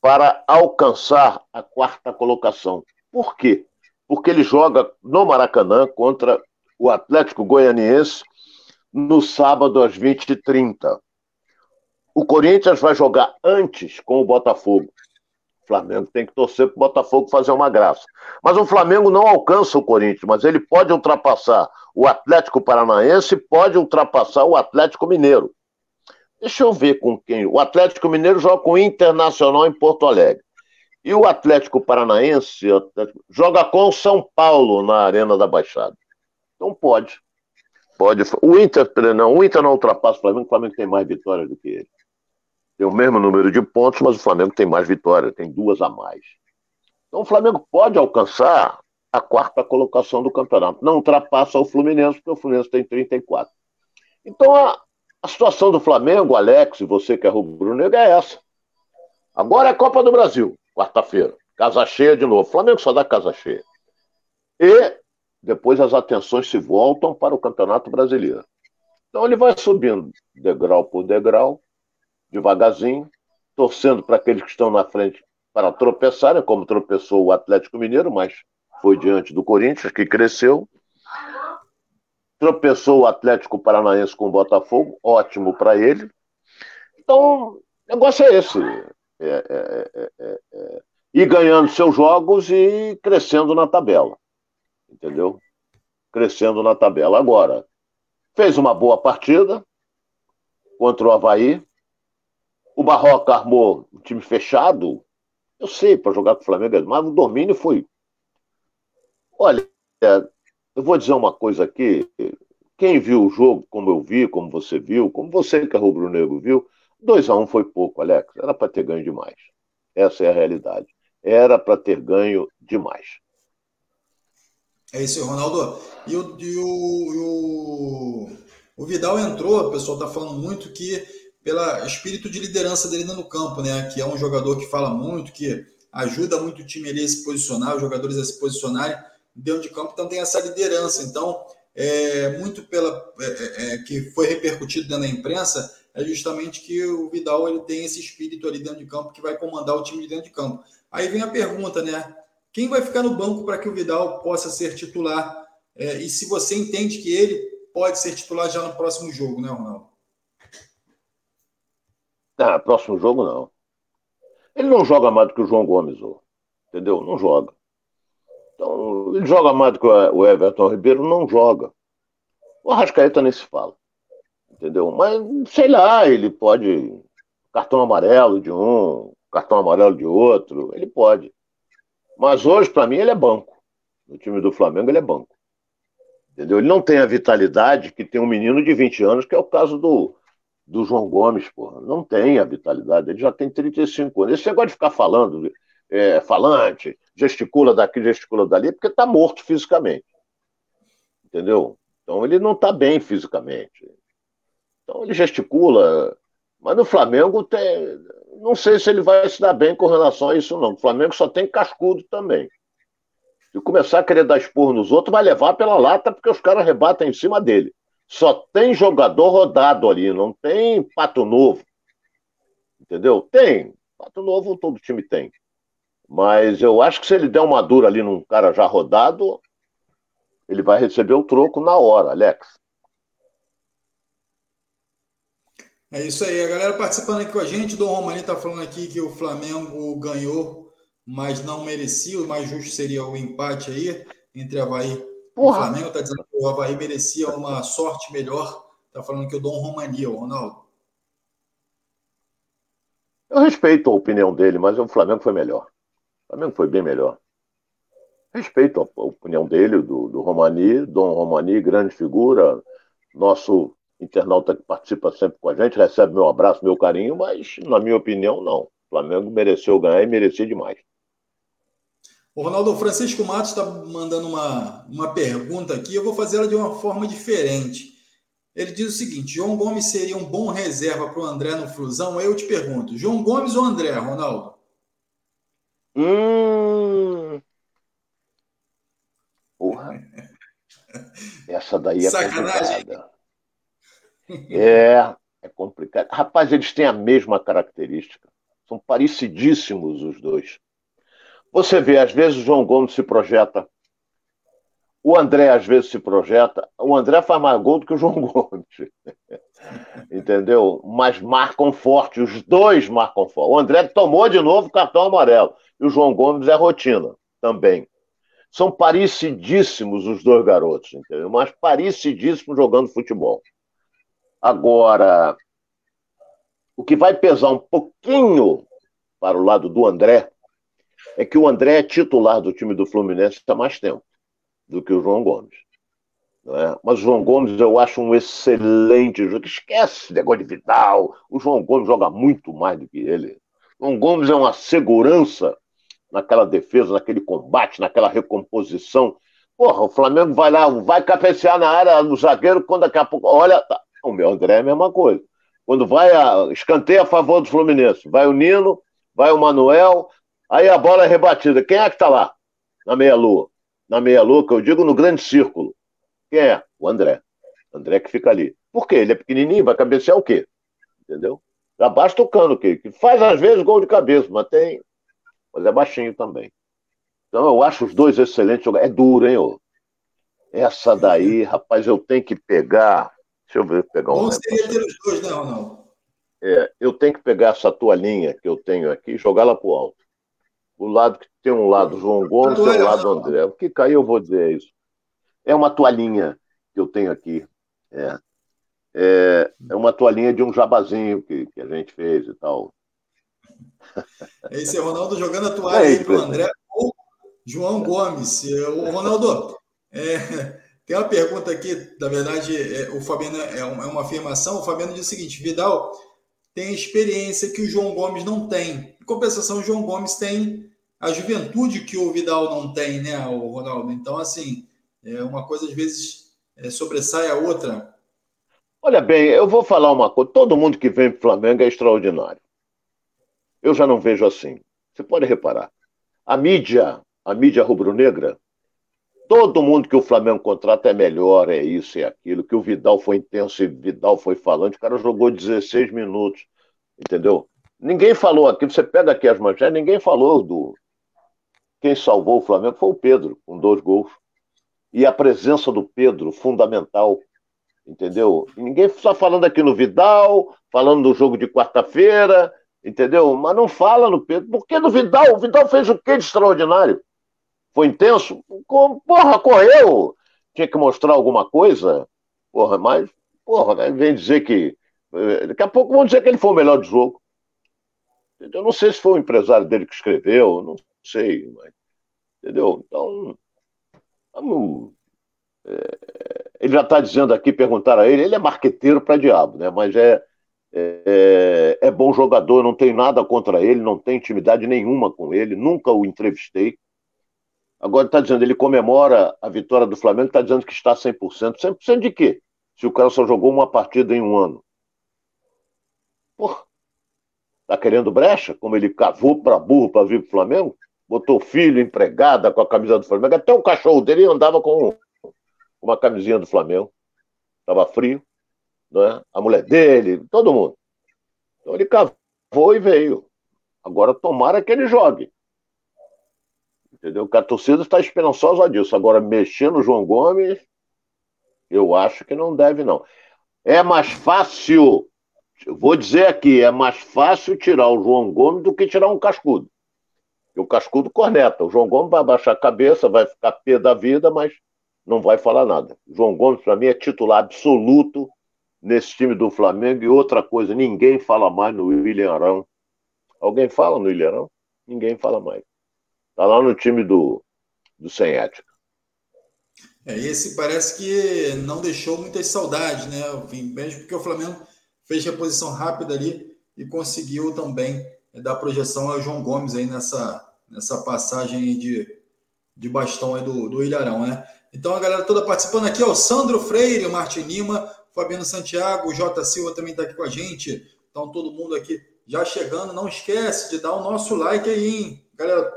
para alcançar a quarta colocação. Por quê? Porque ele joga no Maracanã contra o Atlético Goianiense no sábado às 20h30. O Corinthians vai jogar antes com o Botafogo. O Flamengo tem que torcer para o Botafogo fazer uma graça. Mas o Flamengo não alcança o Corinthians, mas ele pode ultrapassar o Atlético Paranaense pode ultrapassar o Atlético Mineiro. Deixa eu ver com quem. O Atlético Mineiro joga com o Internacional em Porto Alegre. E o Atlético Paranaense joga com o São Paulo na Arena da Baixada. Então pode. Pode. O Inter não, o Inter não ultrapassa o Flamengo, o Flamengo tem mais vitórias do que ele. Tem o mesmo número de pontos, mas o Flamengo tem mais vitórias, tem duas a mais. Então o Flamengo pode alcançar a quarta colocação do campeonato. Não ultrapassa o Fluminense, porque o Fluminense tem 34. Então a, a situação do Flamengo, Alex, e você que é rubro-negro, é essa. Agora é Copa do Brasil, quarta-feira. Casa cheia de novo. O Flamengo só dá casa cheia. E depois as atenções se voltam para o Campeonato Brasileiro. Então ele vai subindo degrau por degrau, devagarzinho, torcendo para aqueles que estão na frente para tropeçarem, como tropeçou o Atlético Mineiro, mas foi diante do Corinthians, que cresceu. Tropeçou o Atlético Paranaense com o Botafogo, ótimo para ele. Então, o negócio é esse. É, é, é, é, é ir ganhando seus jogos e crescendo na tabela entendeu? Crescendo na tabela. Agora, fez uma boa partida contra o Havaí. O Barroca armou um time fechado. Eu sei, para jogar com o Flamengo, mas o domínio foi. Olha, eu vou dizer uma coisa aqui. Quem viu o jogo, como eu vi, como você viu, como você que é rubro-negro viu, 2 a 1 um foi pouco, Alex. Era para ter ganho demais. Essa é a realidade. Era para ter ganho demais. É isso aí, Ronaldo. E o, e o, o, o, Vidal entrou, o pessoal está falando muito que pelo espírito de liderança dele no campo, né? Que é um jogador que fala muito, que ajuda muito o time ali a se posicionar, os jogadores a se posicionarem dentro de campo, então tem essa liderança. Então, é, muito pela é, é, é que foi repercutido dentro da imprensa, é justamente que o Vidal ele tem esse espírito ali dentro de campo que vai comandar o time de dentro de campo. Aí vem a pergunta, né? Quem vai ficar no banco para que o Vidal possa ser titular? É, e se você entende que ele pode ser titular já no próximo jogo, né, Ronaldo? Ah, próximo jogo não. Ele não joga mais do que o João Gomes, entendeu? Não joga. Então, ele joga mais do que o Everton Ribeiro, não joga. O Arrascaeta nem se fala. Entendeu? Mas, sei lá, ele pode. Cartão amarelo de um, cartão amarelo de outro, ele pode. Mas hoje, para mim, ele é banco. No time do Flamengo, ele é banco. Entendeu? Ele não tem a vitalidade que tem um menino de 20 anos, que é o caso do, do João Gomes, porra. Não tem a vitalidade. Ele já tem 35 anos. Esse negócio de ficar falando, é, falante, gesticula daqui, gesticula dali, é porque está morto fisicamente. Entendeu? Então ele não está bem fisicamente. Então ele gesticula. Mas no Flamengo tem. Não sei se ele vai se dar bem com relação a isso, não. O Flamengo só tem cascudo também. Se começar a querer dar esporro nos outros, vai levar pela lata, porque os caras rebatem em cima dele. Só tem jogador rodado ali, não tem pato novo. Entendeu? Tem. Pato novo todo time tem. Mas eu acho que se ele der uma dura ali num cara já rodado, ele vai receber o troco na hora, Alex. É isso aí, a galera participando aqui com a gente. O Dom Romani está falando aqui que o Flamengo ganhou, mas não merecia. O mais justo seria o empate aí entre Havaí e Flamengo. Está dizendo que o Havaí merecia uma sorte melhor. Está falando que o Dom Romani, o Ronaldo. Eu respeito a opinião dele, mas o Flamengo foi melhor. O Flamengo foi bem melhor. Respeito a opinião dele, do, do Romani, Dom Romani, grande figura, nosso internauta que participa sempre com a gente, recebe meu abraço, meu carinho, mas, na minha opinião, não. O Flamengo mereceu ganhar e merecia demais. O Ronaldo Francisco Matos está mandando uma, uma pergunta aqui, eu vou fazer ela de uma forma diferente. Ele diz o seguinte: João Gomes seria um bom reserva para o André no Flusão? Eu te pergunto, João Gomes ou André, Ronaldo? Hum. Porra. <laughs> Essa daí é Sacanagem. complicada. É, é complicado. Rapaz, eles têm a mesma característica. São parecidíssimos os dois. Você vê, às vezes o João Gomes se projeta. O André, às vezes, se projeta. O André faz mais gol do que o João <laughs> Gomes. Entendeu? Mas marcam forte. Os dois marcam forte. O André tomou de novo o cartão amarelo. E o João Gomes é rotina também. São parecidíssimos os dois garotos, entendeu? Mas parecidíssimos jogando futebol. Agora, o que vai pesar um pouquinho para o lado do André é que o André é titular do time do Fluminense há mais tempo do que o João Gomes. É? Mas o João Gomes eu acho um excelente jogador. Esquece negócio de Vidal. O João Gomes joga muito mais do que ele. O João Gomes é uma segurança naquela defesa, naquele combate, naquela recomposição. Porra, o Flamengo vai lá, vai cafecear na área do zagueiro, quando daqui a pouco. Olha, tá, o meu André é a mesma coisa. Quando vai a escanteio a favor do Fluminense, vai o Nino, vai o Manuel, aí a bola é rebatida. Quem é que está lá? Na meia-lua. Na meia-lua, que eu digo no grande círculo. Quem é? O André. André que fica ali. Por quê? Ele é pequenininho, vai cabecear o quê? Entendeu? Já basta o cano, que, que faz às vezes gol de cabeça, mas tem. Mas é baixinho também. Então eu acho os dois excelentes jogadores. É duro, hein, ô? Essa daí, rapaz, eu tenho que pegar. Deixa eu ver, pegar um. Bom seria ter os dois, não, não. É, eu tenho que pegar essa toalhinha que eu tenho aqui e jogar lá pro alto. O lado que tem um lado João Gomes e um lado André. O que caiu, eu vou dizer isso. É uma toalhinha que eu tenho aqui. É, é, é uma toalhinha de um jabazinho que, que a gente fez e tal. Esse é o Ronaldo jogando a <laughs> toalha é, para o André ou João Gomes. O Ronaldo, é, tem uma pergunta aqui, na verdade, é, o Fabiano é, um, é, uma afirmação. O Fabiano diz o seguinte: Vidal tem experiência que o João Gomes não tem. Em compensação, o João Gomes tem a juventude que o Vidal não tem, né, o Ronaldo? Então, assim, é uma coisa às vezes é, sobressai a outra. Olha bem, eu vou falar uma coisa: todo mundo que vem para o Flamengo é extraordinário. Eu já não vejo assim. Você pode reparar. A mídia, a mídia rubro-negra, Todo mundo que o Flamengo contrata é melhor, é isso, é aquilo, que o Vidal foi intenso e Vidal foi falante, o cara jogou 16 minutos, entendeu? Ninguém falou aqui, você pega aqui as manchetes, ninguém falou do. Quem salvou o Flamengo foi o Pedro, com dois gols. E a presença do Pedro, fundamental, entendeu? Ninguém está falando aqui no Vidal, falando do jogo de quarta-feira, entendeu? Mas não fala no Pedro. Por que no Vidal? O Vidal fez o que de extraordinário? Foi intenso? Porra, correu! Tinha que mostrar alguma coisa? Porra, mas, porra, né, vem dizer que. Eh, daqui a pouco vão dizer que ele foi o melhor do jogo. Eu não sei se foi o empresário dele que escreveu, não sei. Mas, entendeu? Então. Vamos, é, ele já está dizendo aqui, perguntar a ele, ele é marqueteiro para diabo, né? Mas é, é, é, bom jogador, não tem nada contra ele, não tem intimidade nenhuma com ele, nunca o entrevistei. Agora está dizendo, ele comemora a vitória do Flamengo, está dizendo que está 100%. 100% de quê? Se o cara só jogou uma partida em um ano. Pô, tá querendo brecha? Como ele cavou para burro para vir pro Flamengo? Botou filho, empregada com a camisa do Flamengo. Até o cachorro dele andava com uma camisinha do Flamengo. Tava frio, né? A mulher dele, todo mundo. Então ele cavou e veio. Agora tomara que ele jogue. Entendeu? Que a torcida está esperançosa disso. Agora, mexer no João Gomes, eu acho que não deve, não. É mais fácil, vou dizer aqui, é mais fácil tirar o João Gomes do que tirar um cascudo. E o cascudo corneta. O João Gomes vai baixar a cabeça, vai ficar pé da vida, mas não vai falar nada. O João Gomes, para mim, é titular absoluto nesse time do Flamengo. E outra coisa, ninguém fala mais no William Arão. Alguém fala no William Arão? Ninguém fala mais. Tá lá no time do, do Sem Ética. É, esse parece que não deixou muitas saudades, né? Mesmo porque o Flamengo fez reposição rápida ali e conseguiu também é, dar projeção ao João Gomes aí nessa, nessa passagem de, de bastão aí do, do Ilharão, né? Então a galera toda participando aqui, ó, o Sandro Freire, o Martin Lima, Fabiano Santiago, o Jota Silva também está aqui com a gente. Então todo mundo aqui já chegando. Não esquece de dar o nosso like aí, hein? Galera,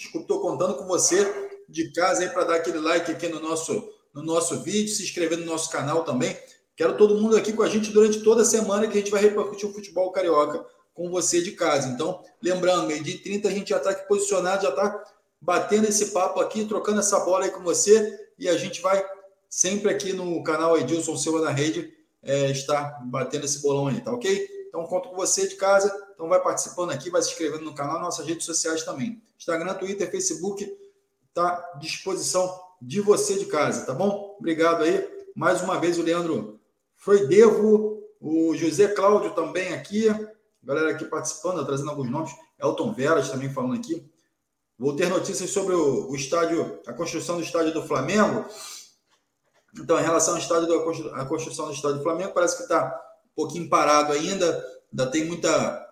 Estou contando com você de casa aí para dar aquele like aqui no nosso, no nosso vídeo, se inscrever no nosso canal também. Quero todo mundo aqui com a gente durante toda a semana que a gente vai repercutir o futebol carioca com você de casa. Então, lembrando, meio dia 30 a gente já está aqui posicionado, já está batendo esse papo aqui, trocando essa bola aí com você e a gente vai sempre aqui no canal Edilson Silva na rede é, estar batendo esse bolão aí, tá ok? Então, conto com você de casa. Então, vai participando aqui, vai se inscrevendo no canal, nossas redes sociais também. Instagram, Twitter, Facebook, está à disposição de você de casa, tá bom? Obrigado aí. Mais uma vez o Leandro Freudevo, o José Cláudio também aqui, galera aqui participando, trazendo alguns nomes, Elton Veras também falando aqui. Vou ter notícias sobre o, o estádio, a construção do estádio do Flamengo. Então, em relação ao estádio a construção do estádio do Flamengo, parece que está pouquinho parado ainda, ainda tem muita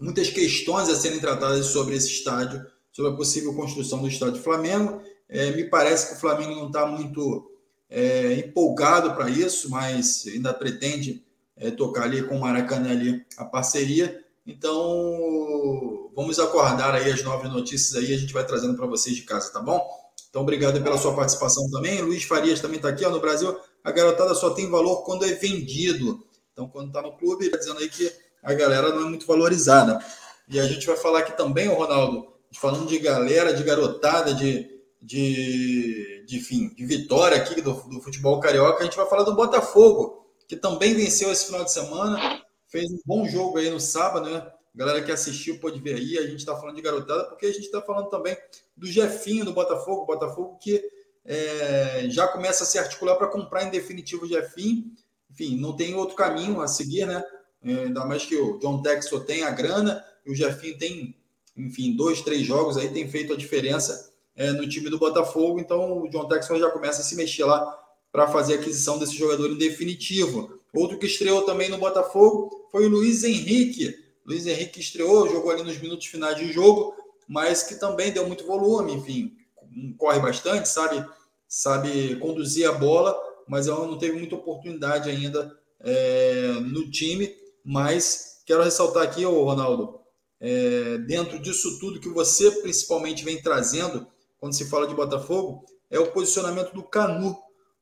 muitas questões a serem tratadas sobre esse estádio, sobre a possível construção do estádio Flamengo. É, me parece que o Flamengo não está muito é, empolgado para isso, mas ainda pretende é, tocar ali com o Maracanã ali a parceria. Então, vamos acordar aí as novas notícias aí, a gente vai trazendo para vocês de casa, tá bom? Então, obrigado pela sua participação também. Luiz Farias também está aqui, ó, no Brasil. A garotada só tem valor quando é vendido. Então, quando está no clube, está dizendo aí que a galera não é muito valorizada. E a gente vai falar aqui também, Ronaldo, falando de galera, de garotada, de, de, de, enfim, de vitória aqui do, do futebol carioca, a gente vai falar do Botafogo, que também venceu esse final de semana, fez um bom jogo aí no sábado, né? galera que assistiu pode ver aí, a gente está falando de garotada, porque a gente está falando também do Jefinho do Botafogo, Botafogo que é, já começa a se articular para comprar em definitivo o Jefinho, enfim, não tem outro caminho a seguir, né? É, ainda mais que o John Texel tem a grana e o Jefinho tem, enfim, dois, três jogos aí, tem feito a diferença é, no time do Botafogo. Então o John Texel já começa a se mexer lá para fazer a aquisição desse jogador em definitivo. Outro que estreou também no Botafogo foi o Luiz Henrique. Luiz Henrique estreou, jogou ali nos minutos finais de jogo, mas que também deu muito volume, enfim, corre bastante, sabe, sabe conduzir a bola, mas ela não teve muita oportunidade ainda é, no time. Mas quero ressaltar aqui, ô Ronaldo, é, dentro disso tudo que você principalmente vem trazendo quando se fala de Botafogo, é o posicionamento do Canu.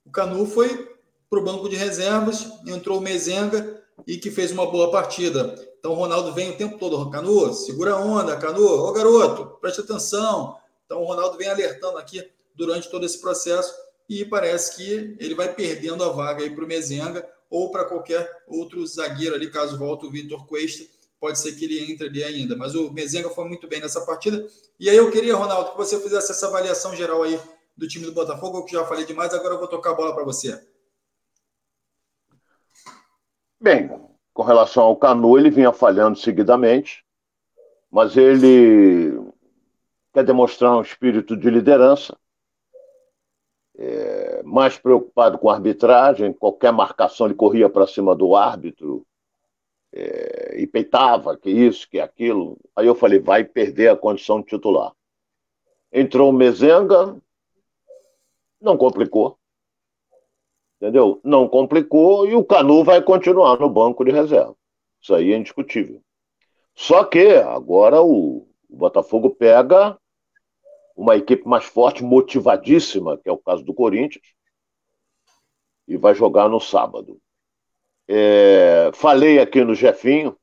O Canu foi para o banco de reservas, entrou o Mezenga e que fez uma boa partida. Então o Ronaldo vem o tempo todo, Canu, segura a onda, Canu, ô garoto, preste atenção. Então o Ronaldo vem alertando aqui durante todo esse processo e parece que ele vai perdendo a vaga aí para o Mezenga ou para qualquer outro zagueiro ali, caso volte o Vitor Cuesta, pode ser que ele entre ali ainda. Mas o Mezenga foi muito bem nessa partida. E aí eu queria, Ronaldo, que você fizesse essa avaliação geral aí do time do Botafogo, que já falei demais, agora eu vou tocar a bola para você. Bem, com relação ao Canu, ele vinha falhando seguidamente, mas ele quer demonstrar um espírito de liderança, é, mais preocupado com a arbitragem, qualquer marcação ele corria para cima do árbitro é, e peitava, que isso, que aquilo. Aí eu falei, vai perder a condição de titular. Entrou o Mezenga, não complicou. Entendeu? Não complicou e o Canu vai continuar no banco de reserva. Isso aí é indiscutível. Só que agora o, o Botafogo pega uma equipe mais forte, motivadíssima, que é o caso do Corinthians, e vai jogar no sábado. É, falei aqui no Jefinho,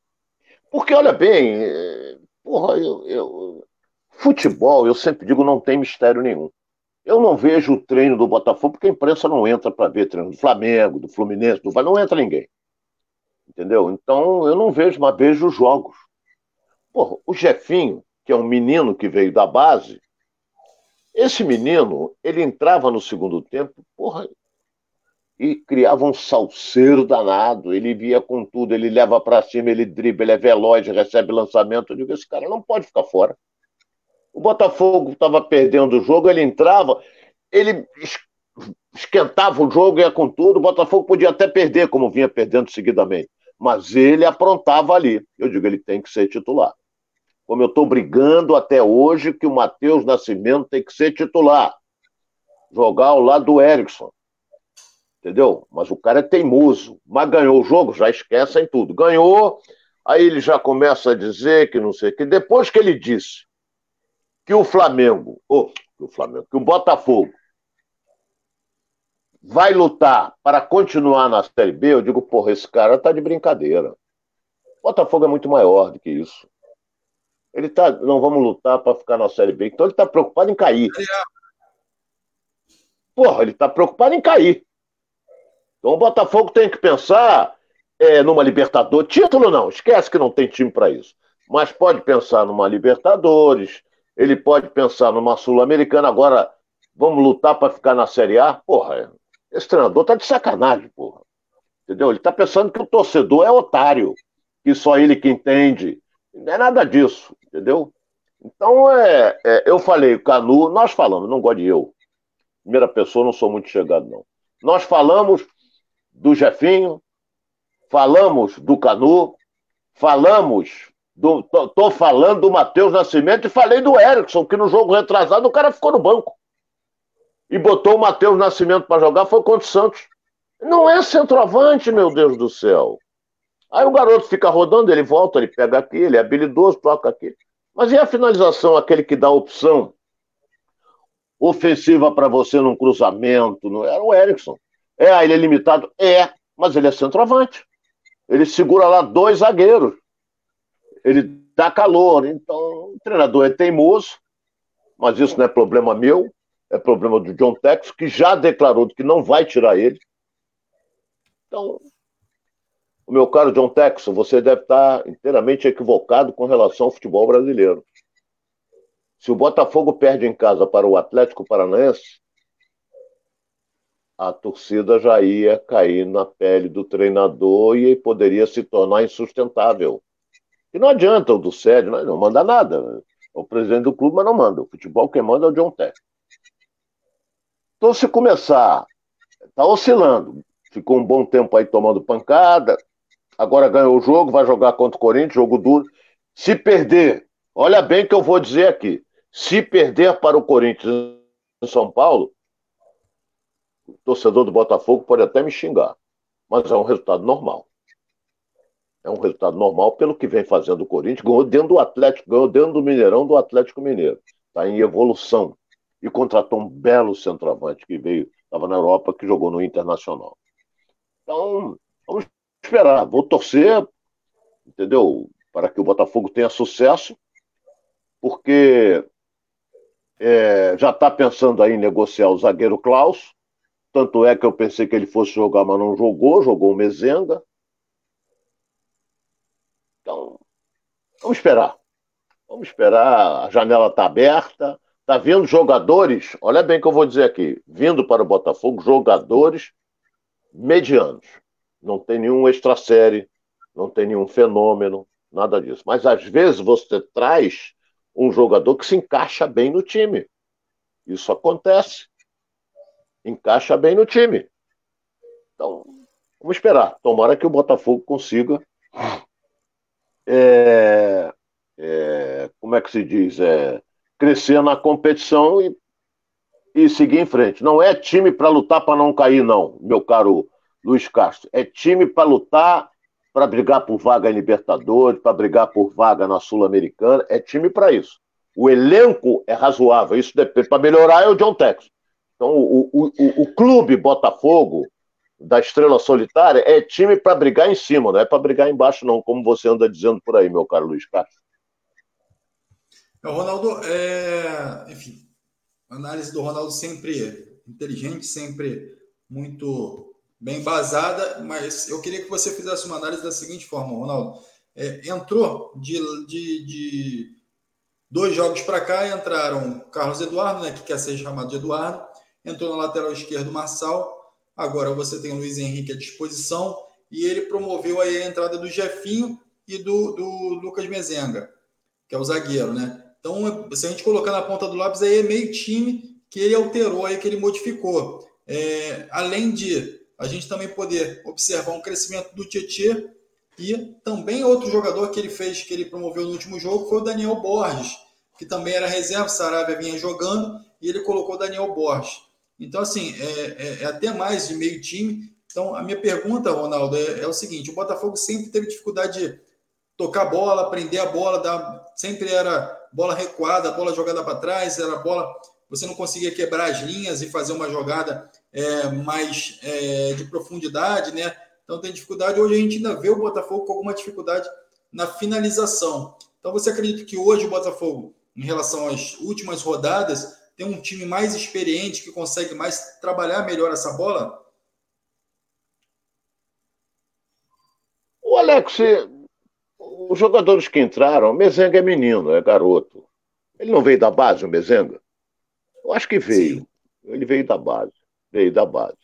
porque olha bem, é, porra, eu, eu, futebol, eu sempre digo, não tem mistério nenhum. Eu não vejo o treino do Botafogo, porque a imprensa não entra para ver treino do Flamengo, do Fluminense, do não entra ninguém. Entendeu? Então eu não vejo, mas vejo os jogos. Porra, o Jefinho, que é um menino que veio da base, esse menino, ele entrava no segundo tempo, porra, e criava um salseiro danado. Ele via com tudo, ele leva para cima, ele dribla, ele é veloz, recebe lançamento. Eu digo, esse cara não pode ficar fora. O Botafogo estava perdendo o jogo, ele entrava, ele esquentava o jogo, ia com tudo. O Botafogo podia até perder, como vinha perdendo seguidamente. Mas ele aprontava ali. Eu digo, ele tem que ser titular. Como eu estou brigando até hoje que o Matheus Nascimento tem que ser titular. Jogar ao lado do Erickson. Entendeu? Mas o cara é teimoso. Mas ganhou o jogo, já esquecem tudo. Ganhou, aí ele já começa a dizer que não sei o que. Depois que ele disse que o Flamengo, que o Flamengo, que o Botafogo vai lutar para continuar na Série B, eu digo, porra, esse cara tá de brincadeira. O Botafogo é muito maior do que isso. Ele tá, não vamos lutar para ficar na Série B, então ele tá preocupado em cair. Porra, ele tá preocupado em cair. Então o Botafogo tem que pensar é, numa Libertadores. Título não, esquece que não tem time para isso. Mas pode pensar numa Libertadores, ele pode pensar numa Sul-Americana. Agora, vamos lutar para ficar na Série A? Porra, esse treinador tá de sacanagem, porra. Entendeu? Ele tá pensando que o torcedor é otário, que só ele que entende. Não é nada disso, entendeu? Então, é, é, eu falei, Canu, nós falamos, não gosto de eu. Primeira pessoa, não sou muito chegado, não. Nós falamos do Jefinho, falamos do Canu, falamos do, tô, tô, falando do Matheus Nascimento e falei do Erickson, que no jogo retrasado o cara ficou no banco. E botou o Matheus Nascimento para jogar, foi contra o Santos. Não é centroavante, meu Deus do céu. Aí o garoto fica rodando, ele volta, ele pega aqui, ele é habilidoso, toca aqui. Mas e a finalização, aquele que dá opção ofensiva para você num cruzamento? Não era o Erickson. É, ele é limitado? É, mas ele é centroavante. Ele segura lá dois zagueiros ele dá calor. Então, o treinador é teimoso, mas isso não é problema meu, é problema do John Tex, que já declarou que não vai tirar ele. Então, o meu caro John Tex, você deve estar inteiramente equivocado com relação ao futebol brasileiro. Se o Botafogo perde em casa para o Atlético Paranaense, a torcida já ia cair na pele do treinador e poderia se tornar insustentável. E não adianta o do SED, não, não manda nada. É o presidente do clube, mas não manda. O futebol quem manda é o John Tech. Então, se começar, está oscilando. Ficou um bom tempo aí tomando pancada. Agora ganhou o jogo, vai jogar contra o Corinthians, jogo duro. Se perder, olha bem que eu vou dizer aqui. Se perder para o Corinthians em São Paulo, o torcedor do Botafogo pode até me xingar. Mas é um resultado normal. É um resultado normal pelo que vem fazendo o Corinthians. Ganhou dentro do Atlético, ganhou dentro do Mineirão do Atlético Mineiro. Está em evolução. E contratou um belo centroavante que veio, estava na Europa, que jogou no Internacional. Então, vamos esperar. Vou torcer, entendeu? Para que o Botafogo tenha sucesso, porque é, já está pensando aí em negociar o zagueiro Klaus. Tanto é que eu pensei que ele fosse jogar, mas não jogou, jogou o Mezenga. Então, vamos esperar. Vamos esperar, a janela está aberta. Está vindo jogadores, olha bem o que eu vou dizer aqui, vindo para o Botafogo, jogadores medianos. Não tem nenhum extra série, não tem nenhum fenômeno, nada disso. Mas às vezes você traz um jogador que se encaixa bem no time. Isso acontece. Encaixa bem no time. Então, vamos esperar. Tomara que o Botafogo consiga é, é, como é que se diz, é, crescer na competição e, e seguir em frente. Não é time para lutar para não cair, não, meu caro Luiz Castro. É time para lutar para brigar por vaga em Libertadores, para brigar por vaga na Sul-Americana, é time para isso. O elenco é razoável, isso depende. Para melhorar é o John Tex. Então, o, o, o, o clube Botafogo, da Estrela Solitária, é time para brigar em cima, não é para brigar embaixo, não, como você anda dizendo por aí, meu caro Luiz Castro. É, Ronaldo, é... enfim, a análise do Ronaldo sempre inteligente, sempre muito bem embasada, mas eu queria que você fizesse uma análise da seguinte forma, Ronaldo. É, entrou de, de, de dois jogos para cá, entraram Carlos Eduardo, né, que quer ser chamado de Eduardo, entrou na lateral esquerda o Marçal, agora você tem o Luiz Henrique à disposição, e ele promoveu aí a entrada do Jefinho e do, do Lucas Mezenga, que é o zagueiro, né? Então, se a gente colocar na ponta do lápis, aí é meio time que ele alterou, aí que ele modificou. É, além de a gente também poder observar um crescimento do Tietê e também outro jogador que ele fez, que ele promoveu no último jogo, foi o Daniel Borges, que também era reserva, Saravia vinha jogando e ele colocou o Daniel Borges. Então, assim, é, é, é, até mais de meio time. Então, a minha pergunta, Ronaldo, é, é o seguinte: o Botafogo sempre teve dificuldade de tocar bola, prender a bola, dar, sempre era bola recuada, bola jogada para trás, era bola. Você não conseguia quebrar as linhas e fazer uma jogada é, mais é, de profundidade, né? Então tem dificuldade. Hoje a gente ainda vê o Botafogo com alguma dificuldade na finalização. Então você acredita que hoje o Botafogo, em relação às últimas rodadas, tem um time mais experiente que consegue mais trabalhar melhor essa bola? O Alex, os jogadores que entraram, o Mezenga é menino, é garoto. Ele não veio da base, o Mezenga? Eu acho que veio. Sim. Ele veio da base. Veio da base.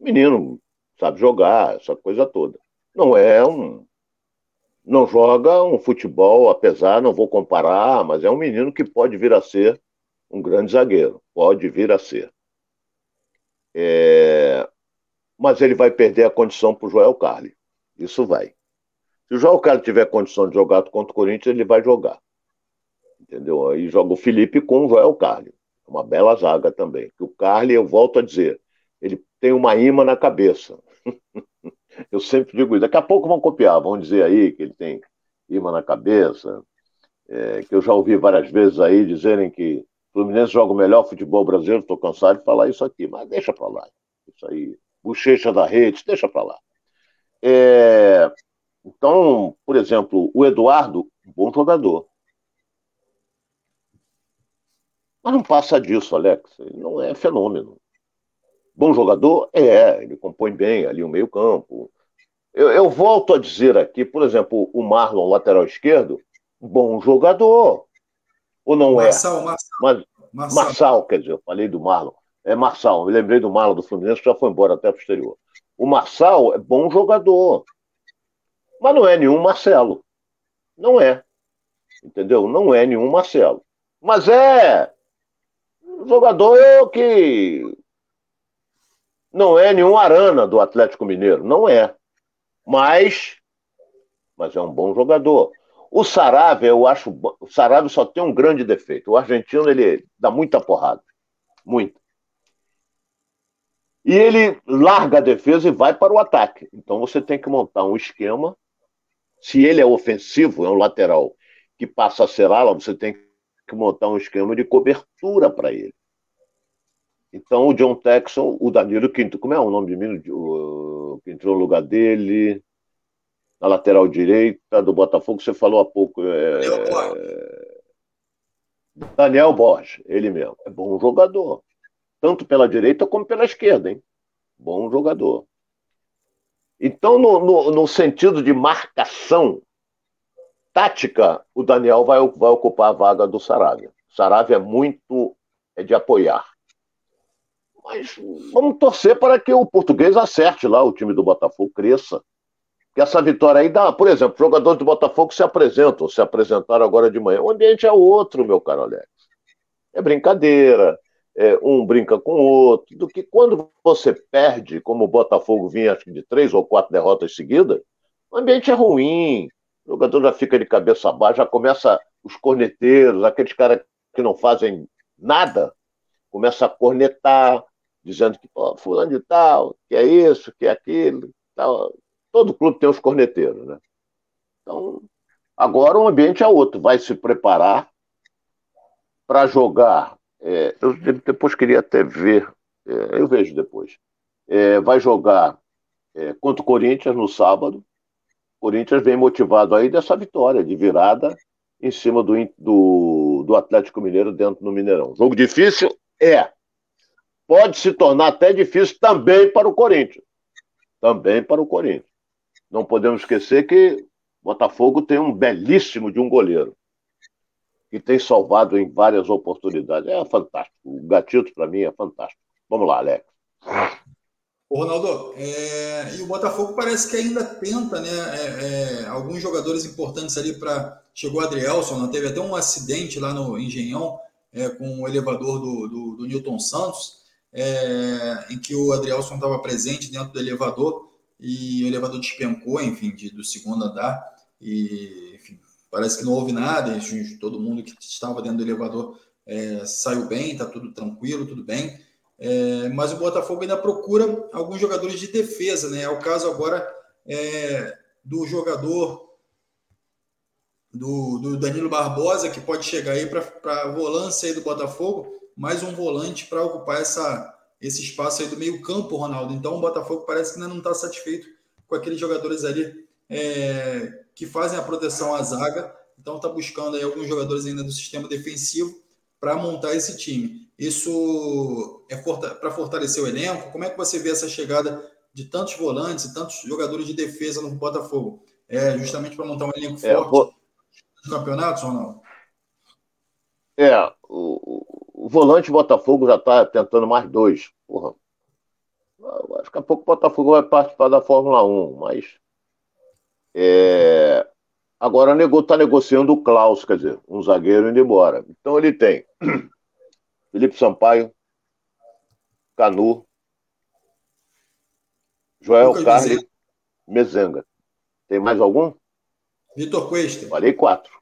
Menino sabe jogar, essa coisa toda. Não é um. Não joga um futebol, apesar, não vou comparar, mas é um menino que pode vir a ser um grande zagueiro. Pode vir a ser. É... Mas ele vai perder a condição para o Joel Carli. Isso vai. Se o João Carlos tiver condição de jogar contra o Corinthians, ele vai jogar. Entendeu? Aí joga o Felipe com o Joel Carli. Uma bela zaga também. Que o Carli, eu volto a dizer, tem uma imã na cabeça. <laughs> eu sempre digo isso. Daqui a pouco vão copiar, vão dizer aí que ele tem imã na cabeça. É, que eu já ouvi várias vezes aí dizerem que o Fluminense joga o melhor futebol brasileiro. Estou cansado de falar isso aqui, mas deixa para lá. Isso aí, bochecha da rede, deixa para lá. É, então, por exemplo, o Eduardo, bom jogador. Mas não passa disso, Alex. Ele não é fenômeno. Bom jogador? É, ele compõe bem ali o meio-campo. Eu, eu, volto a dizer aqui, por exemplo, o Marlon, lateral esquerdo, bom jogador. Ou não Marçal, é? Marçal. Mas, Marçal. Marçal, quer dizer, eu falei do Marlon. É Marçal, me lembrei do Marlon do Fluminense, que já foi embora até o exterior. O Marçal é bom jogador. Mas não é nenhum Marcelo. Não é. Entendeu? Não é nenhum Marcelo. Mas é um jogador que não é nenhum Arana do Atlético Mineiro. Não é. Mas, mas é um bom jogador. O Saravia, eu acho. O Saravia só tem um grande defeito. O argentino, ele dá muita porrada. Muita. E ele larga a defesa e vai para o ataque. Então você tem que montar um esquema se ele é ofensivo, é um lateral que passa a ser ala, você tem que montar um esquema de cobertura para ele. Então, o John Texon, o Danilo Quinto, como é o nome de mim, que entrou no lugar dele, na lateral direita do Botafogo, você falou há pouco. É, Daniel Borges, ele mesmo. É bom jogador. Tanto pela direita como pela esquerda, hein? Bom jogador. Então, no, no, no sentido de marcação tática, o Daniel vai, vai ocupar a vaga do Saravia. Saravia é muito é de apoiar. Mas vamos torcer para que o português acerte lá, o time do Botafogo cresça. Que essa vitória aí dá, por exemplo, jogadores do Botafogo se apresentam, se apresentaram agora de manhã. O ambiente é outro, meu caro Alex. É brincadeira, é, um brinca com o outro, do que quando você perde, como o Botafogo vinha acho que de três ou quatro derrotas seguidas, o ambiente é ruim, o jogador já fica de cabeça baixa, já começa os corneteiros, aqueles caras que não fazem nada, começa a cornetar, dizendo que, pô, fulano de tal, que é isso, que é aquilo, tal. todo clube tem os corneteiros, né? Então, agora o ambiente é outro, vai se preparar para jogar. É, eu depois queria até ver, é, eu vejo depois. É, vai jogar é, contra o Corinthians no sábado. O Corinthians vem motivado aí dessa vitória de virada em cima do, do, do Atlético Mineiro dentro do Mineirão. Jogo difícil? É. Pode se tornar até difícil também para o Corinthians. Também para o Corinthians. Não podemos esquecer que Botafogo tem um belíssimo de um goleiro que tem salvado em várias oportunidades. É fantástico. O gatito, para mim, é fantástico. Vamos lá, Alex. Ô, Ronaldo, é... e o Botafogo parece que ainda tenta, né? É, é... alguns jogadores importantes ali para. Chegou o Adrielson, né? teve até um acidente lá no Engenhão é, com o elevador do, do, do Newton Santos, é, em que o Adrielson estava presente dentro do elevador e o elevador despencou, enfim, de, do segundo andar. E, enfim, parece que não houve nada, todo mundo que estava dentro do elevador é, saiu bem, está tudo tranquilo, tudo bem. É, mas o Botafogo ainda procura alguns jogadores de defesa, né? É o caso agora é, do jogador do, do, Danilo Barbosa, que pode chegar aí para a volância aí do Botafogo, mais um volante para ocupar essa, esse espaço aí do meio-campo, Ronaldo. Então o Botafogo parece que ainda não está satisfeito com aqueles jogadores ali é, que fazem a proteção à zaga. Então está buscando aí alguns jogadores ainda do sistema defensivo para montar esse time. Isso é para fortalecer o elenco? Como é que você vê essa chegada de tantos volantes e tantos jogadores de defesa no Botafogo? É justamente para montar um elenco é, forte vou... no campeonato, Ronaldo? É, o volante Botafogo já está tentando mais dois. Porra. Acho que a pouco o Botafogo vai participar da Fórmula 1, mas é, agora está negociando o Klaus, quer dizer, um zagueiro indo embora. Então ele tem <clears throat> Felipe Sampaio, Canu, Joel Carli, Mezenga. Tem mais algum? Vitor Cuesta. Falei quatro.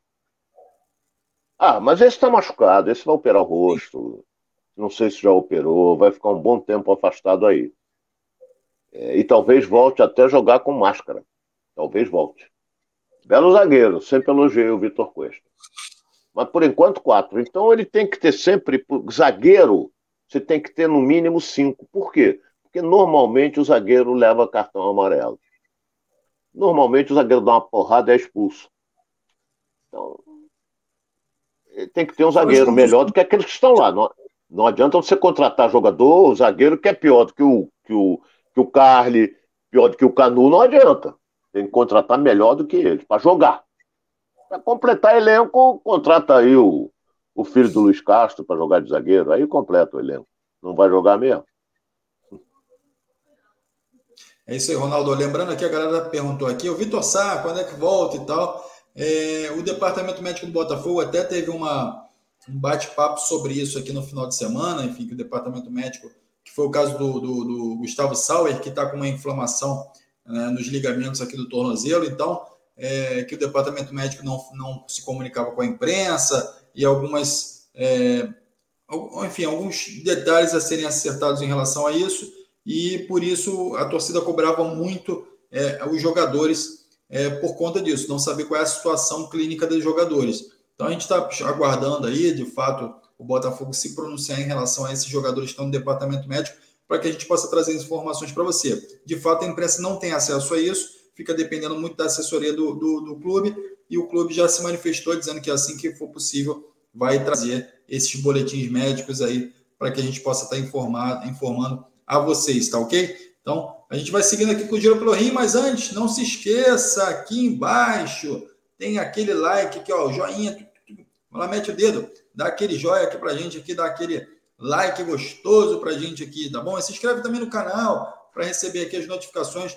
Ah, mas esse está machucado, esse vai operar o rosto. Não sei se já operou, vai ficar um bom tempo afastado aí. É, e talvez volte até jogar com máscara. Talvez volte. Belo zagueiro, sempre elogiei o Vitor Cuesta. Mas por enquanto, quatro. Então ele tem que ter sempre. Zagueiro, você tem que ter no mínimo cinco. Por quê? Porque normalmente o zagueiro leva cartão amarelo. Normalmente o zagueiro dá uma porrada e é expulso. Então, tem que ter um zagueiro melhor do que aqueles que estão lá. Não, não adianta você contratar jogador, zagueiro que é pior do que o, que o, que o Carly, pior do que o Canu, não adianta. Tem que contratar melhor do que ele, para jogar. Para completar elenco, contrata aí o, o filho do Luiz Castro para jogar de zagueiro, aí completa o elenco. Não vai jogar mesmo. É isso aí, Ronaldo. Lembrando aqui, a galera perguntou aqui, o Vitor Sá, quando é que volta e tal. É, o Departamento Médico do Botafogo até teve uma, um bate-papo sobre isso aqui no final de semana, enfim, que o Departamento Médico, que foi o caso do, do, do Gustavo Sauer, que está com uma inflamação né, nos ligamentos aqui do tornozelo, então, é, que o Departamento Médico não, não se comunicava com a imprensa e algumas, é, enfim, alguns detalhes a serem acertados em relação a isso, e por isso a torcida cobrava muito é, os jogadores é, por conta disso, não saber qual é a situação clínica dos jogadores. Então a gente está aguardando aí, de fato, o Botafogo se pronunciar em relação a esses jogadores que estão no departamento médico, para que a gente possa trazer informações para você. De fato, a imprensa não tem acesso a isso, fica dependendo muito da assessoria do, do, do clube, e o clube já se manifestou dizendo que assim que for possível, vai trazer esses boletins médicos aí para que a gente possa estar tá informado, informando a vocês, tá ok? Então, a gente vai seguindo aqui com o Giro pelo Rio, mas antes, não se esqueça, aqui embaixo tem aquele like aqui, ó, joinha. Vai lá, mete o dedo, dá aquele joia aqui pra gente aqui, dá aquele like gostoso pra gente aqui, tá bom? E se inscreve também no canal para receber aqui as notificações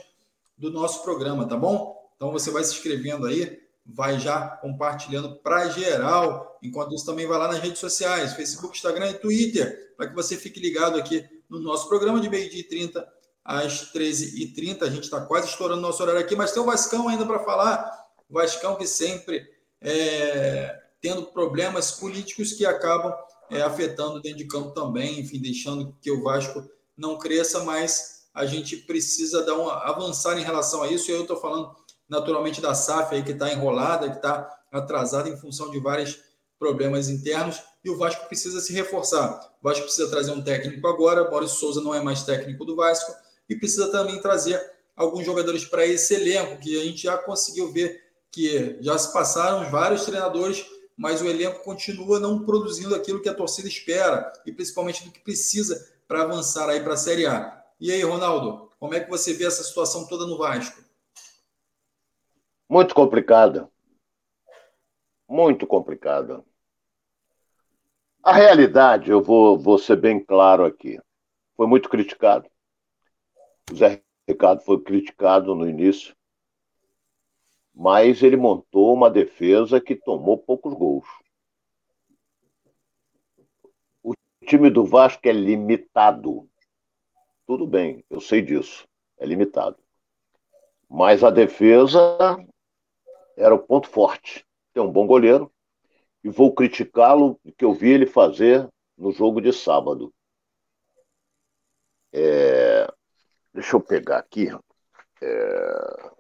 do nosso programa, tá bom? Então você vai se inscrevendo aí, vai já compartilhando para geral. Enquanto isso, também vai lá nas redes sociais, Facebook, Instagram e Twitter, para que você fique ligado aqui no nosso programa de meio-dia e 30 às 13h30. A gente está quase estourando nosso horário aqui, mas tem o Vascão ainda para falar. O Vascão que sempre é, tendo problemas políticos que acabam é, afetando dentro de campo também, enfim, deixando que o Vasco não cresça, mas a gente precisa dar uma, avançar em relação a isso. E eu estou falando naturalmente da SAF aí que está enrolada, que está atrasada em função de vários problemas internos. E o Vasco precisa se reforçar. O Vasco precisa trazer um técnico agora. Maurício Souza não é mais técnico do Vasco e precisa também trazer alguns jogadores para esse elenco que a gente já conseguiu ver que já se passaram vários treinadores, mas o elenco continua não produzindo aquilo que a torcida espera e principalmente do que precisa para avançar aí para a Série A. E aí, Ronaldo, como é que você vê essa situação toda no Vasco? Muito complicada. Muito complicada. A realidade, eu vou, vou ser bem claro aqui, foi muito criticado. O Zé Ricardo foi criticado no início, mas ele montou uma defesa que tomou poucos gols. O time do Vasco é limitado. Tudo bem, eu sei disso. É limitado. Mas a defesa era o ponto forte. Tem um bom goleiro e vou criticá-lo que eu vi ele fazer no jogo de sábado. É... Deixa eu pegar aqui. É...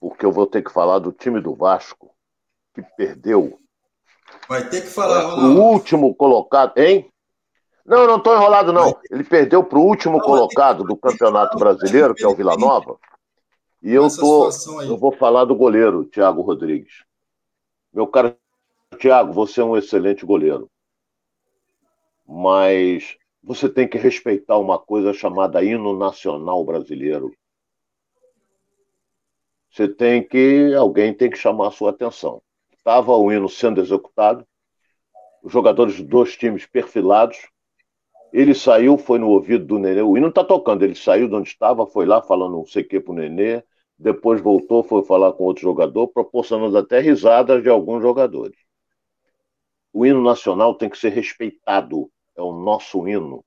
Porque eu vou ter que falar do time do Vasco, que perdeu. Vai ter que falar, é, O último colocado, hein? Não, não estou enrolado, não. Ele perdeu para o último colocado do Campeonato Brasileiro, que é o Vila Nova. E eu, tô, eu vou falar do goleiro, Thiago Rodrigues. Meu caro Thiago, você é um excelente goleiro. Mas você tem que respeitar uma coisa chamada hino nacional brasileiro. Você tem que. Alguém tem que chamar a sua atenção. Estava o hino sendo executado, os jogadores dos dois times perfilados, ele saiu, foi no ouvido do Nenê. O hino está tocando. Ele saiu de onde estava, foi lá falando não sei o que para o Nenê. Depois voltou, foi falar com outro jogador, proporcionando até risadas de alguns jogadores. O hino nacional tem que ser respeitado. É o nosso hino.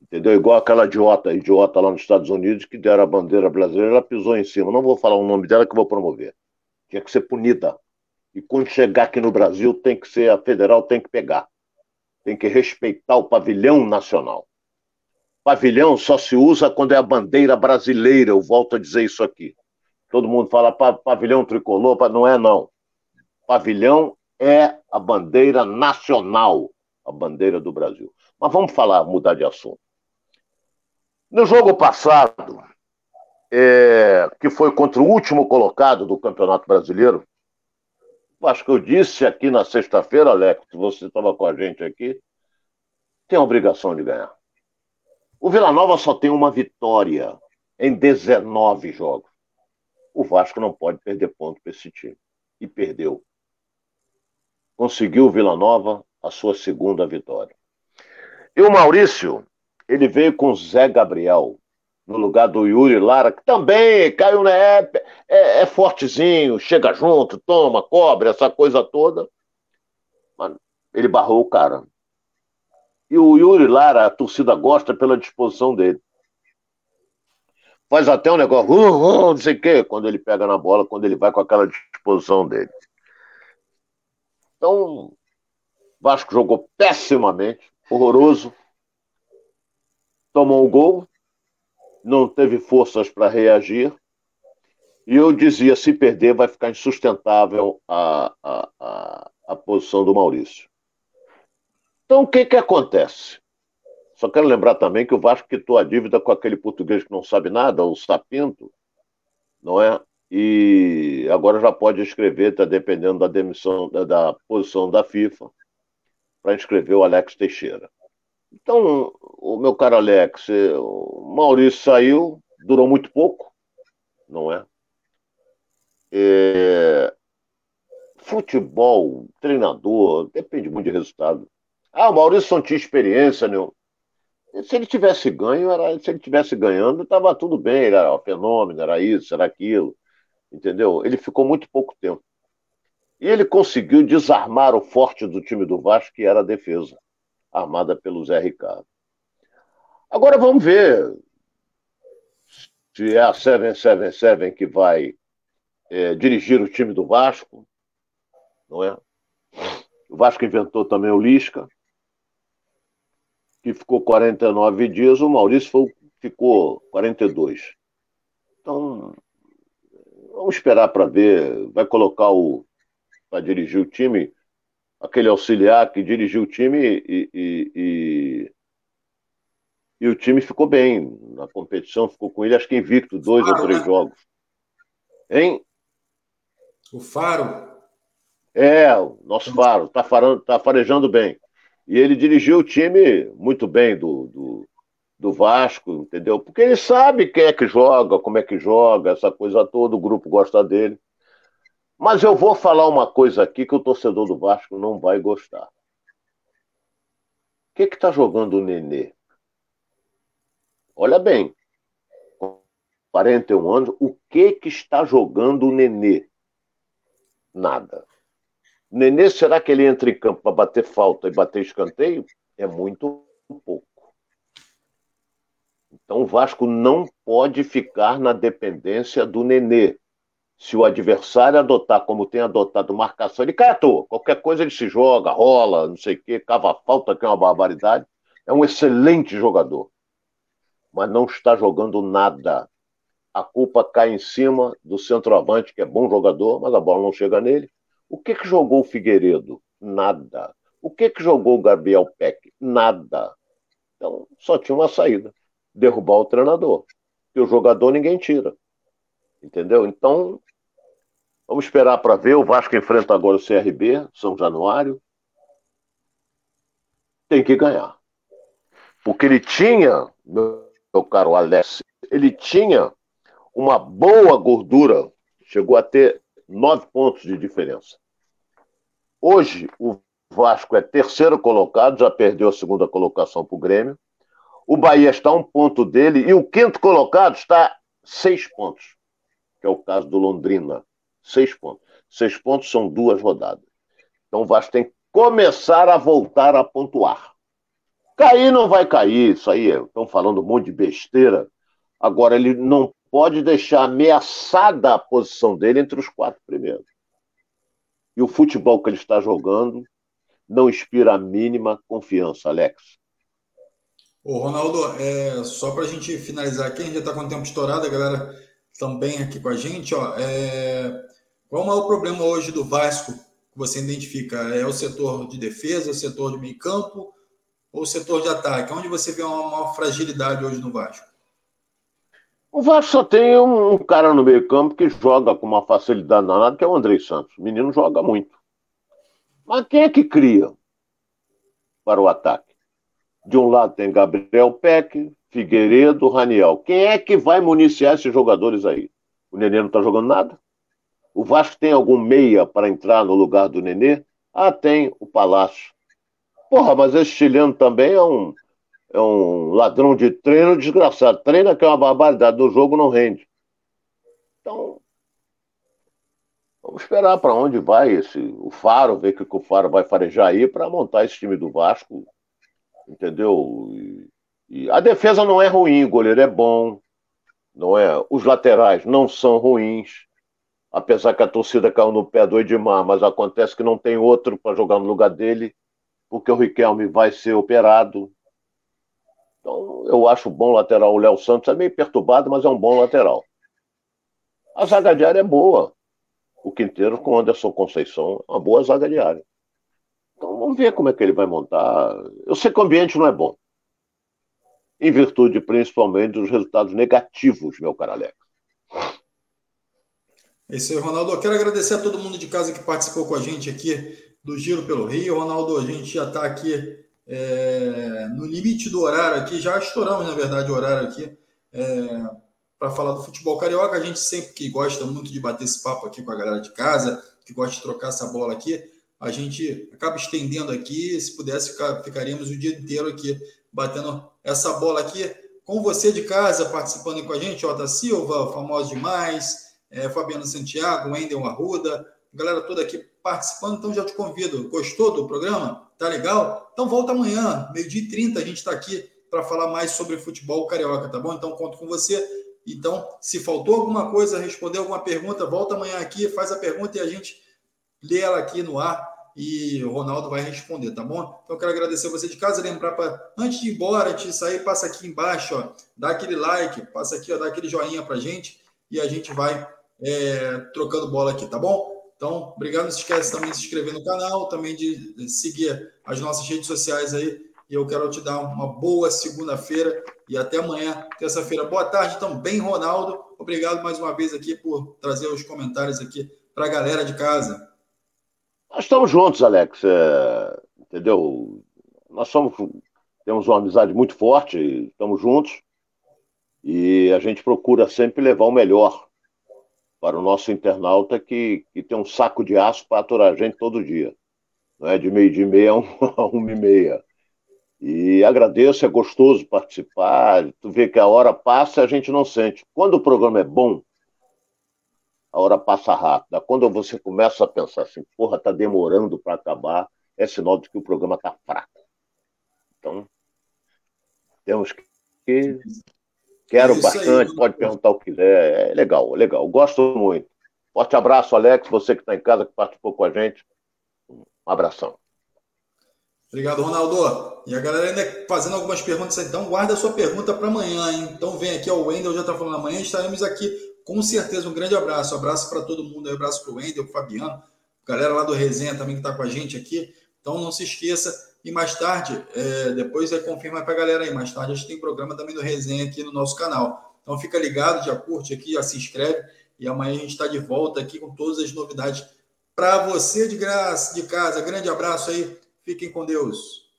Entendeu? Igual aquela idiota, idiota lá nos Estados Unidos que deram a bandeira brasileira, ela pisou em cima. Não vou falar o nome dela que vou promover. Tinha que ser punida. E quando chegar aqui no Brasil, tem que ser, a federal tem que pegar tem que respeitar o pavilhão nacional. Pavilhão só se usa quando é a bandeira brasileira, eu volto a dizer isso aqui. Todo mundo fala pavilhão tricolor, não é não. Pavilhão é a bandeira nacional, a bandeira do Brasil. Mas vamos falar, mudar de assunto. No jogo passado, é, que foi contra o último colocado do Campeonato Brasileiro, acho que eu disse aqui na sexta-feira, Alex, que você estava com a gente aqui, tem a obrigação de ganhar. O Vila Nova só tem uma vitória em 19 jogos. O Vasco não pode perder ponto para esse time. E perdeu. Conseguiu o Vila Nova a sua segunda vitória. E o Maurício, ele veio com Zé Gabriel, no lugar do Yuri Lara, que também caiu na é, é, é fortezinho, chega junto, toma, cobre, essa coisa toda. Mas ele barrou o cara. E o Yuri Lara, a torcida gosta pela disposição dele. Faz até um negócio, uh, uh, não sei o quê, quando ele pega na bola, quando ele vai com aquela disposição dele. Então, Vasco jogou pessimamente, horroroso. Tomou um gol, não teve forças para reagir. E eu dizia: se perder, vai ficar insustentável a, a, a, a posição do Maurício. Então, o que, que acontece? Só quero lembrar também que o Vasco quitou a dívida com aquele português que não sabe nada, o Sapinto, não é? E agora já pode escrever, está dependendo da demissão, da, da posição da FIFA, para inscrever o Alex Teixeira. Então, o meu caro Alex, o Maurício saiu, durou muito pouco, não é? é... Futebol, treinador, depende muito de resultado. Ah, o Maurício não tinha experiência nenhuma. Se ele tivesse ganho, era, se ele tivesse ganhando, estava tudo bem, era fenômeno, era isso, era aquilo, entendeu? Ele ficou muito pouco tempo. E ele conseguiu desarmar o forte do time do Vasco, que era a defesa armada pelo Zé Ricardo. Agora vamos ver se é a 777 que vai é, dirigir o time do Vasco, não é? O Vasco inventou também o Lisca. que ficou 49 dias, o Maurício foi, ficou 42. Então, vamos esperar para ver. Vai colocar o. para dirigir o time, aquele auxiliar que dirigiu o time e, e, e, e, o time ficou bem na competição, ficou com ele, acho que invicto, dois Faro, ou três né? jogos. Hein? O Faro. É, o nosso Faro, tá, farando, tá farejando bem. E ele dirigiu o time muito bem do, do, do, Vasco, entendeu? Porque ele sabe quem é que joga, como é que joga, essa coisa toda, o grupo gosta dele. Mas eu vou falar uma coisa aqui que o torcedor do Vasco não vai gostar. O que que tá jogando o Nenê? Olha bem, 41 anos, o que que está jogando o Nenê? Nada. Nenê, será que ele entra em campo para bater falta e bater escanteio? É muito pouco. Então o Vasco não pode ficar na dependência do Nenê. Se o adversário adotar como tem adotado marcação, ele cai à toa. Qualquer coisa ele se joga, rola, não sei o quê, cava falta, que é uma barbaridade. É um excelente jogador. Mas não está jogando nada. A culpa cai em cima do centroavante, que é bom jogador, mas a bola não chega nele o que, que jogou o Figueiredo? Nada. O que, que jogou o Gabriel Peck? Nada. Então, só tinha uma saída: derrubar o treinador. E o jogador ninguém tira. Entendeu? Então, vamos esperar para ver. O Vasco enfrenta agora o CRB, São Januário. Tem que ganhar. Porque ele tinha, meu caro Alex, ele tinha uma boa gordura, chegou a ter nove pontos de diferença. Hoje, o Vasco é terceiro colocado, já perdeu a segunda colocação para o Grêmio. O Bahia está um ponto dele e o quinto colocado está seis pontos, que é o caso do Londrina. Seis pontos. Seis pontos são duas rodadas. Então o Vasco tem que começar a voltar a pontuar. Cair não vai cair, isso aí estão falando um monte de besteira. Agora ele não pode deixar ameaçada a posição dele entre os quatro primeiros. E o futebol que ele está jogando não inspira a mínima confiança, Alex. Ô, Ronaldo, é, só para a gente finalizar aqui, a gente já está com o tempo estourado, a galera também aqui com a gente. Ó, é, qual o maior problema hoje do Vasco que você identifica? É o setor de defesa, o setor de meio campo ou o setor de ataque? Onde você vê uma maior fragilidade hoje no Vasco? O Vasco só tem um, cara no meio-campo que joga com uma facilidade danada, que é o Andrei Santos. O menino joga muito. Mas quem é que cria para o ataque? De um lado tem Gabriel Peck, Figueiredo, Raniel. Quem é que vai municiar esses jogadores aí? O Nenê não está jogando nada? O Vasco tem algum meia para entrar no lugar do Nenê? Ah, tem o Palácio. Porra, mas esse chileno também é um, é um ladrão de treino desgraçado. Treina que é uma barbaridade, no jogo não rende. Então, vamos esperar para onde vai esse o Faro, ver o que o Faro vai farejar aí para montar esse time do Vasco, entendeu? E, e a defesa não é ruim, o goleiro é bom, não é? Os laterais não são ruins, apesar que a torcida caiu no pé do Edmar, mas acontece que não tem outro para jogar no lugar dele, porque o Riquelme vai ser operado, então, eu acho bom lateral o Léo Santos. É meio perturbado, mas é um bom lateral. A zaga de área é boa. O Quinteiro com o Anderson Conceição é uma boa zaga de área. Então, vamos ver como é que ele vai montar. Eu sei que o ambiente não é bom. Em virtude, principalmente, dos resultados negativos, meu caro Alex. É isso aí, Ronaldo. Eu quero agradecer a todo mundo de casa que participou com a gente aqui do Giro pelo Rio. Ronaldo, a gente já está aqui é, no limite do horário aqui, já estouramos, na verdade, o horário aqui, é, para falar do futebol carioca. A gente sempre que gosta muito de bater esse papo aqui com a galera de casa, que gosta de trocar essa bola aqui, a gente acaba estendendo aqui. Se pudesse, ficaríamos o dia inteiro aqui batendo essa bola aqui com você de casa, participando com a gente, Ota Silva, famoso demais, é, Fabiano Santiago, Wendel Arruda, galera toda aqui participando, então já te convido. Gostou do programa? Tá legal? Então volta amanhã, meio-dia e 30, a gente está aqui para falar mais sobre futebol carioca, tá bom? Então conto com você. Então, se faltou alguma coisa, responder alguma pergunta, volta amanhã aqui, faz a pergunta e a gente lê ela aqui no ar e o Ronaldo vai responder, tá bom? Então, quero agradecer você de casa, lembrar para antes de ir embora, antes de sair, passa aqui embaixo, ó, dá aquele like, passa aqui, ó, dá aquele joinha para gente e a gente vai é, trocando bola aqui, tá bom? Então, obrigado. Não se esquece também de se inscrever no canal, também de seguir as nossas redes sociais aí. E eu quero te dar uma boa segunda-feira e até amanhã, terça-feira. Boa tarde também, Ronaldo. Obrigado mais uma vez aqui por trazer os comentários aqui para a galera de casa. Nós estamos juntos, Alex. É, entendeu? Nós somos, temos uma amizade muito forte, estamos juntos e a gente procura sempre levar o melhor para o nosso internauta que, que tem um saco de aço para aturar a gente todo dia. Não é de meio de meia <laughs> a uma e meia. E agradeço, é gostoso participar. Tu vê que a hora passa e a gente não sente. Quando o programa é bom, a hora passa rápida. Quando você começa a pensar assim, porra, tá demorando para acabar, é sinal de que o programa tá fraco. Então, temos que. Quero bastante, aí, pode perguntar o que quiser. É legal, é legal. Gosto muito. Forte abraço, Alex, você que está em casa, que participou com a gente. Um abração. Obrigado, Ronaldo. E a galera ainda fazendo algumas perguntas, então guarda a sua pergunta para amanhã, hein? Então vem aqui, o Wendel já está falando amanhã, estaremos aqui com certeza. Um grande abraço, um abraço para todo mundo, um abraço para o Wendel, para o Fabiano, galera lá do Resenha também que está com a gente aqui. Então não se esqueça. E mais tarde, é, depois é, confirma para a galera aí, mais tarde a gente tem programa também do Resenha aqui no nosso canal. Então fica ligado, já curte aqui, já se inscreve. E amanhã a gente está de volta aqui com todas as novidades para você de graça, de casa. Grande abraço aí. Fiquem com Deus.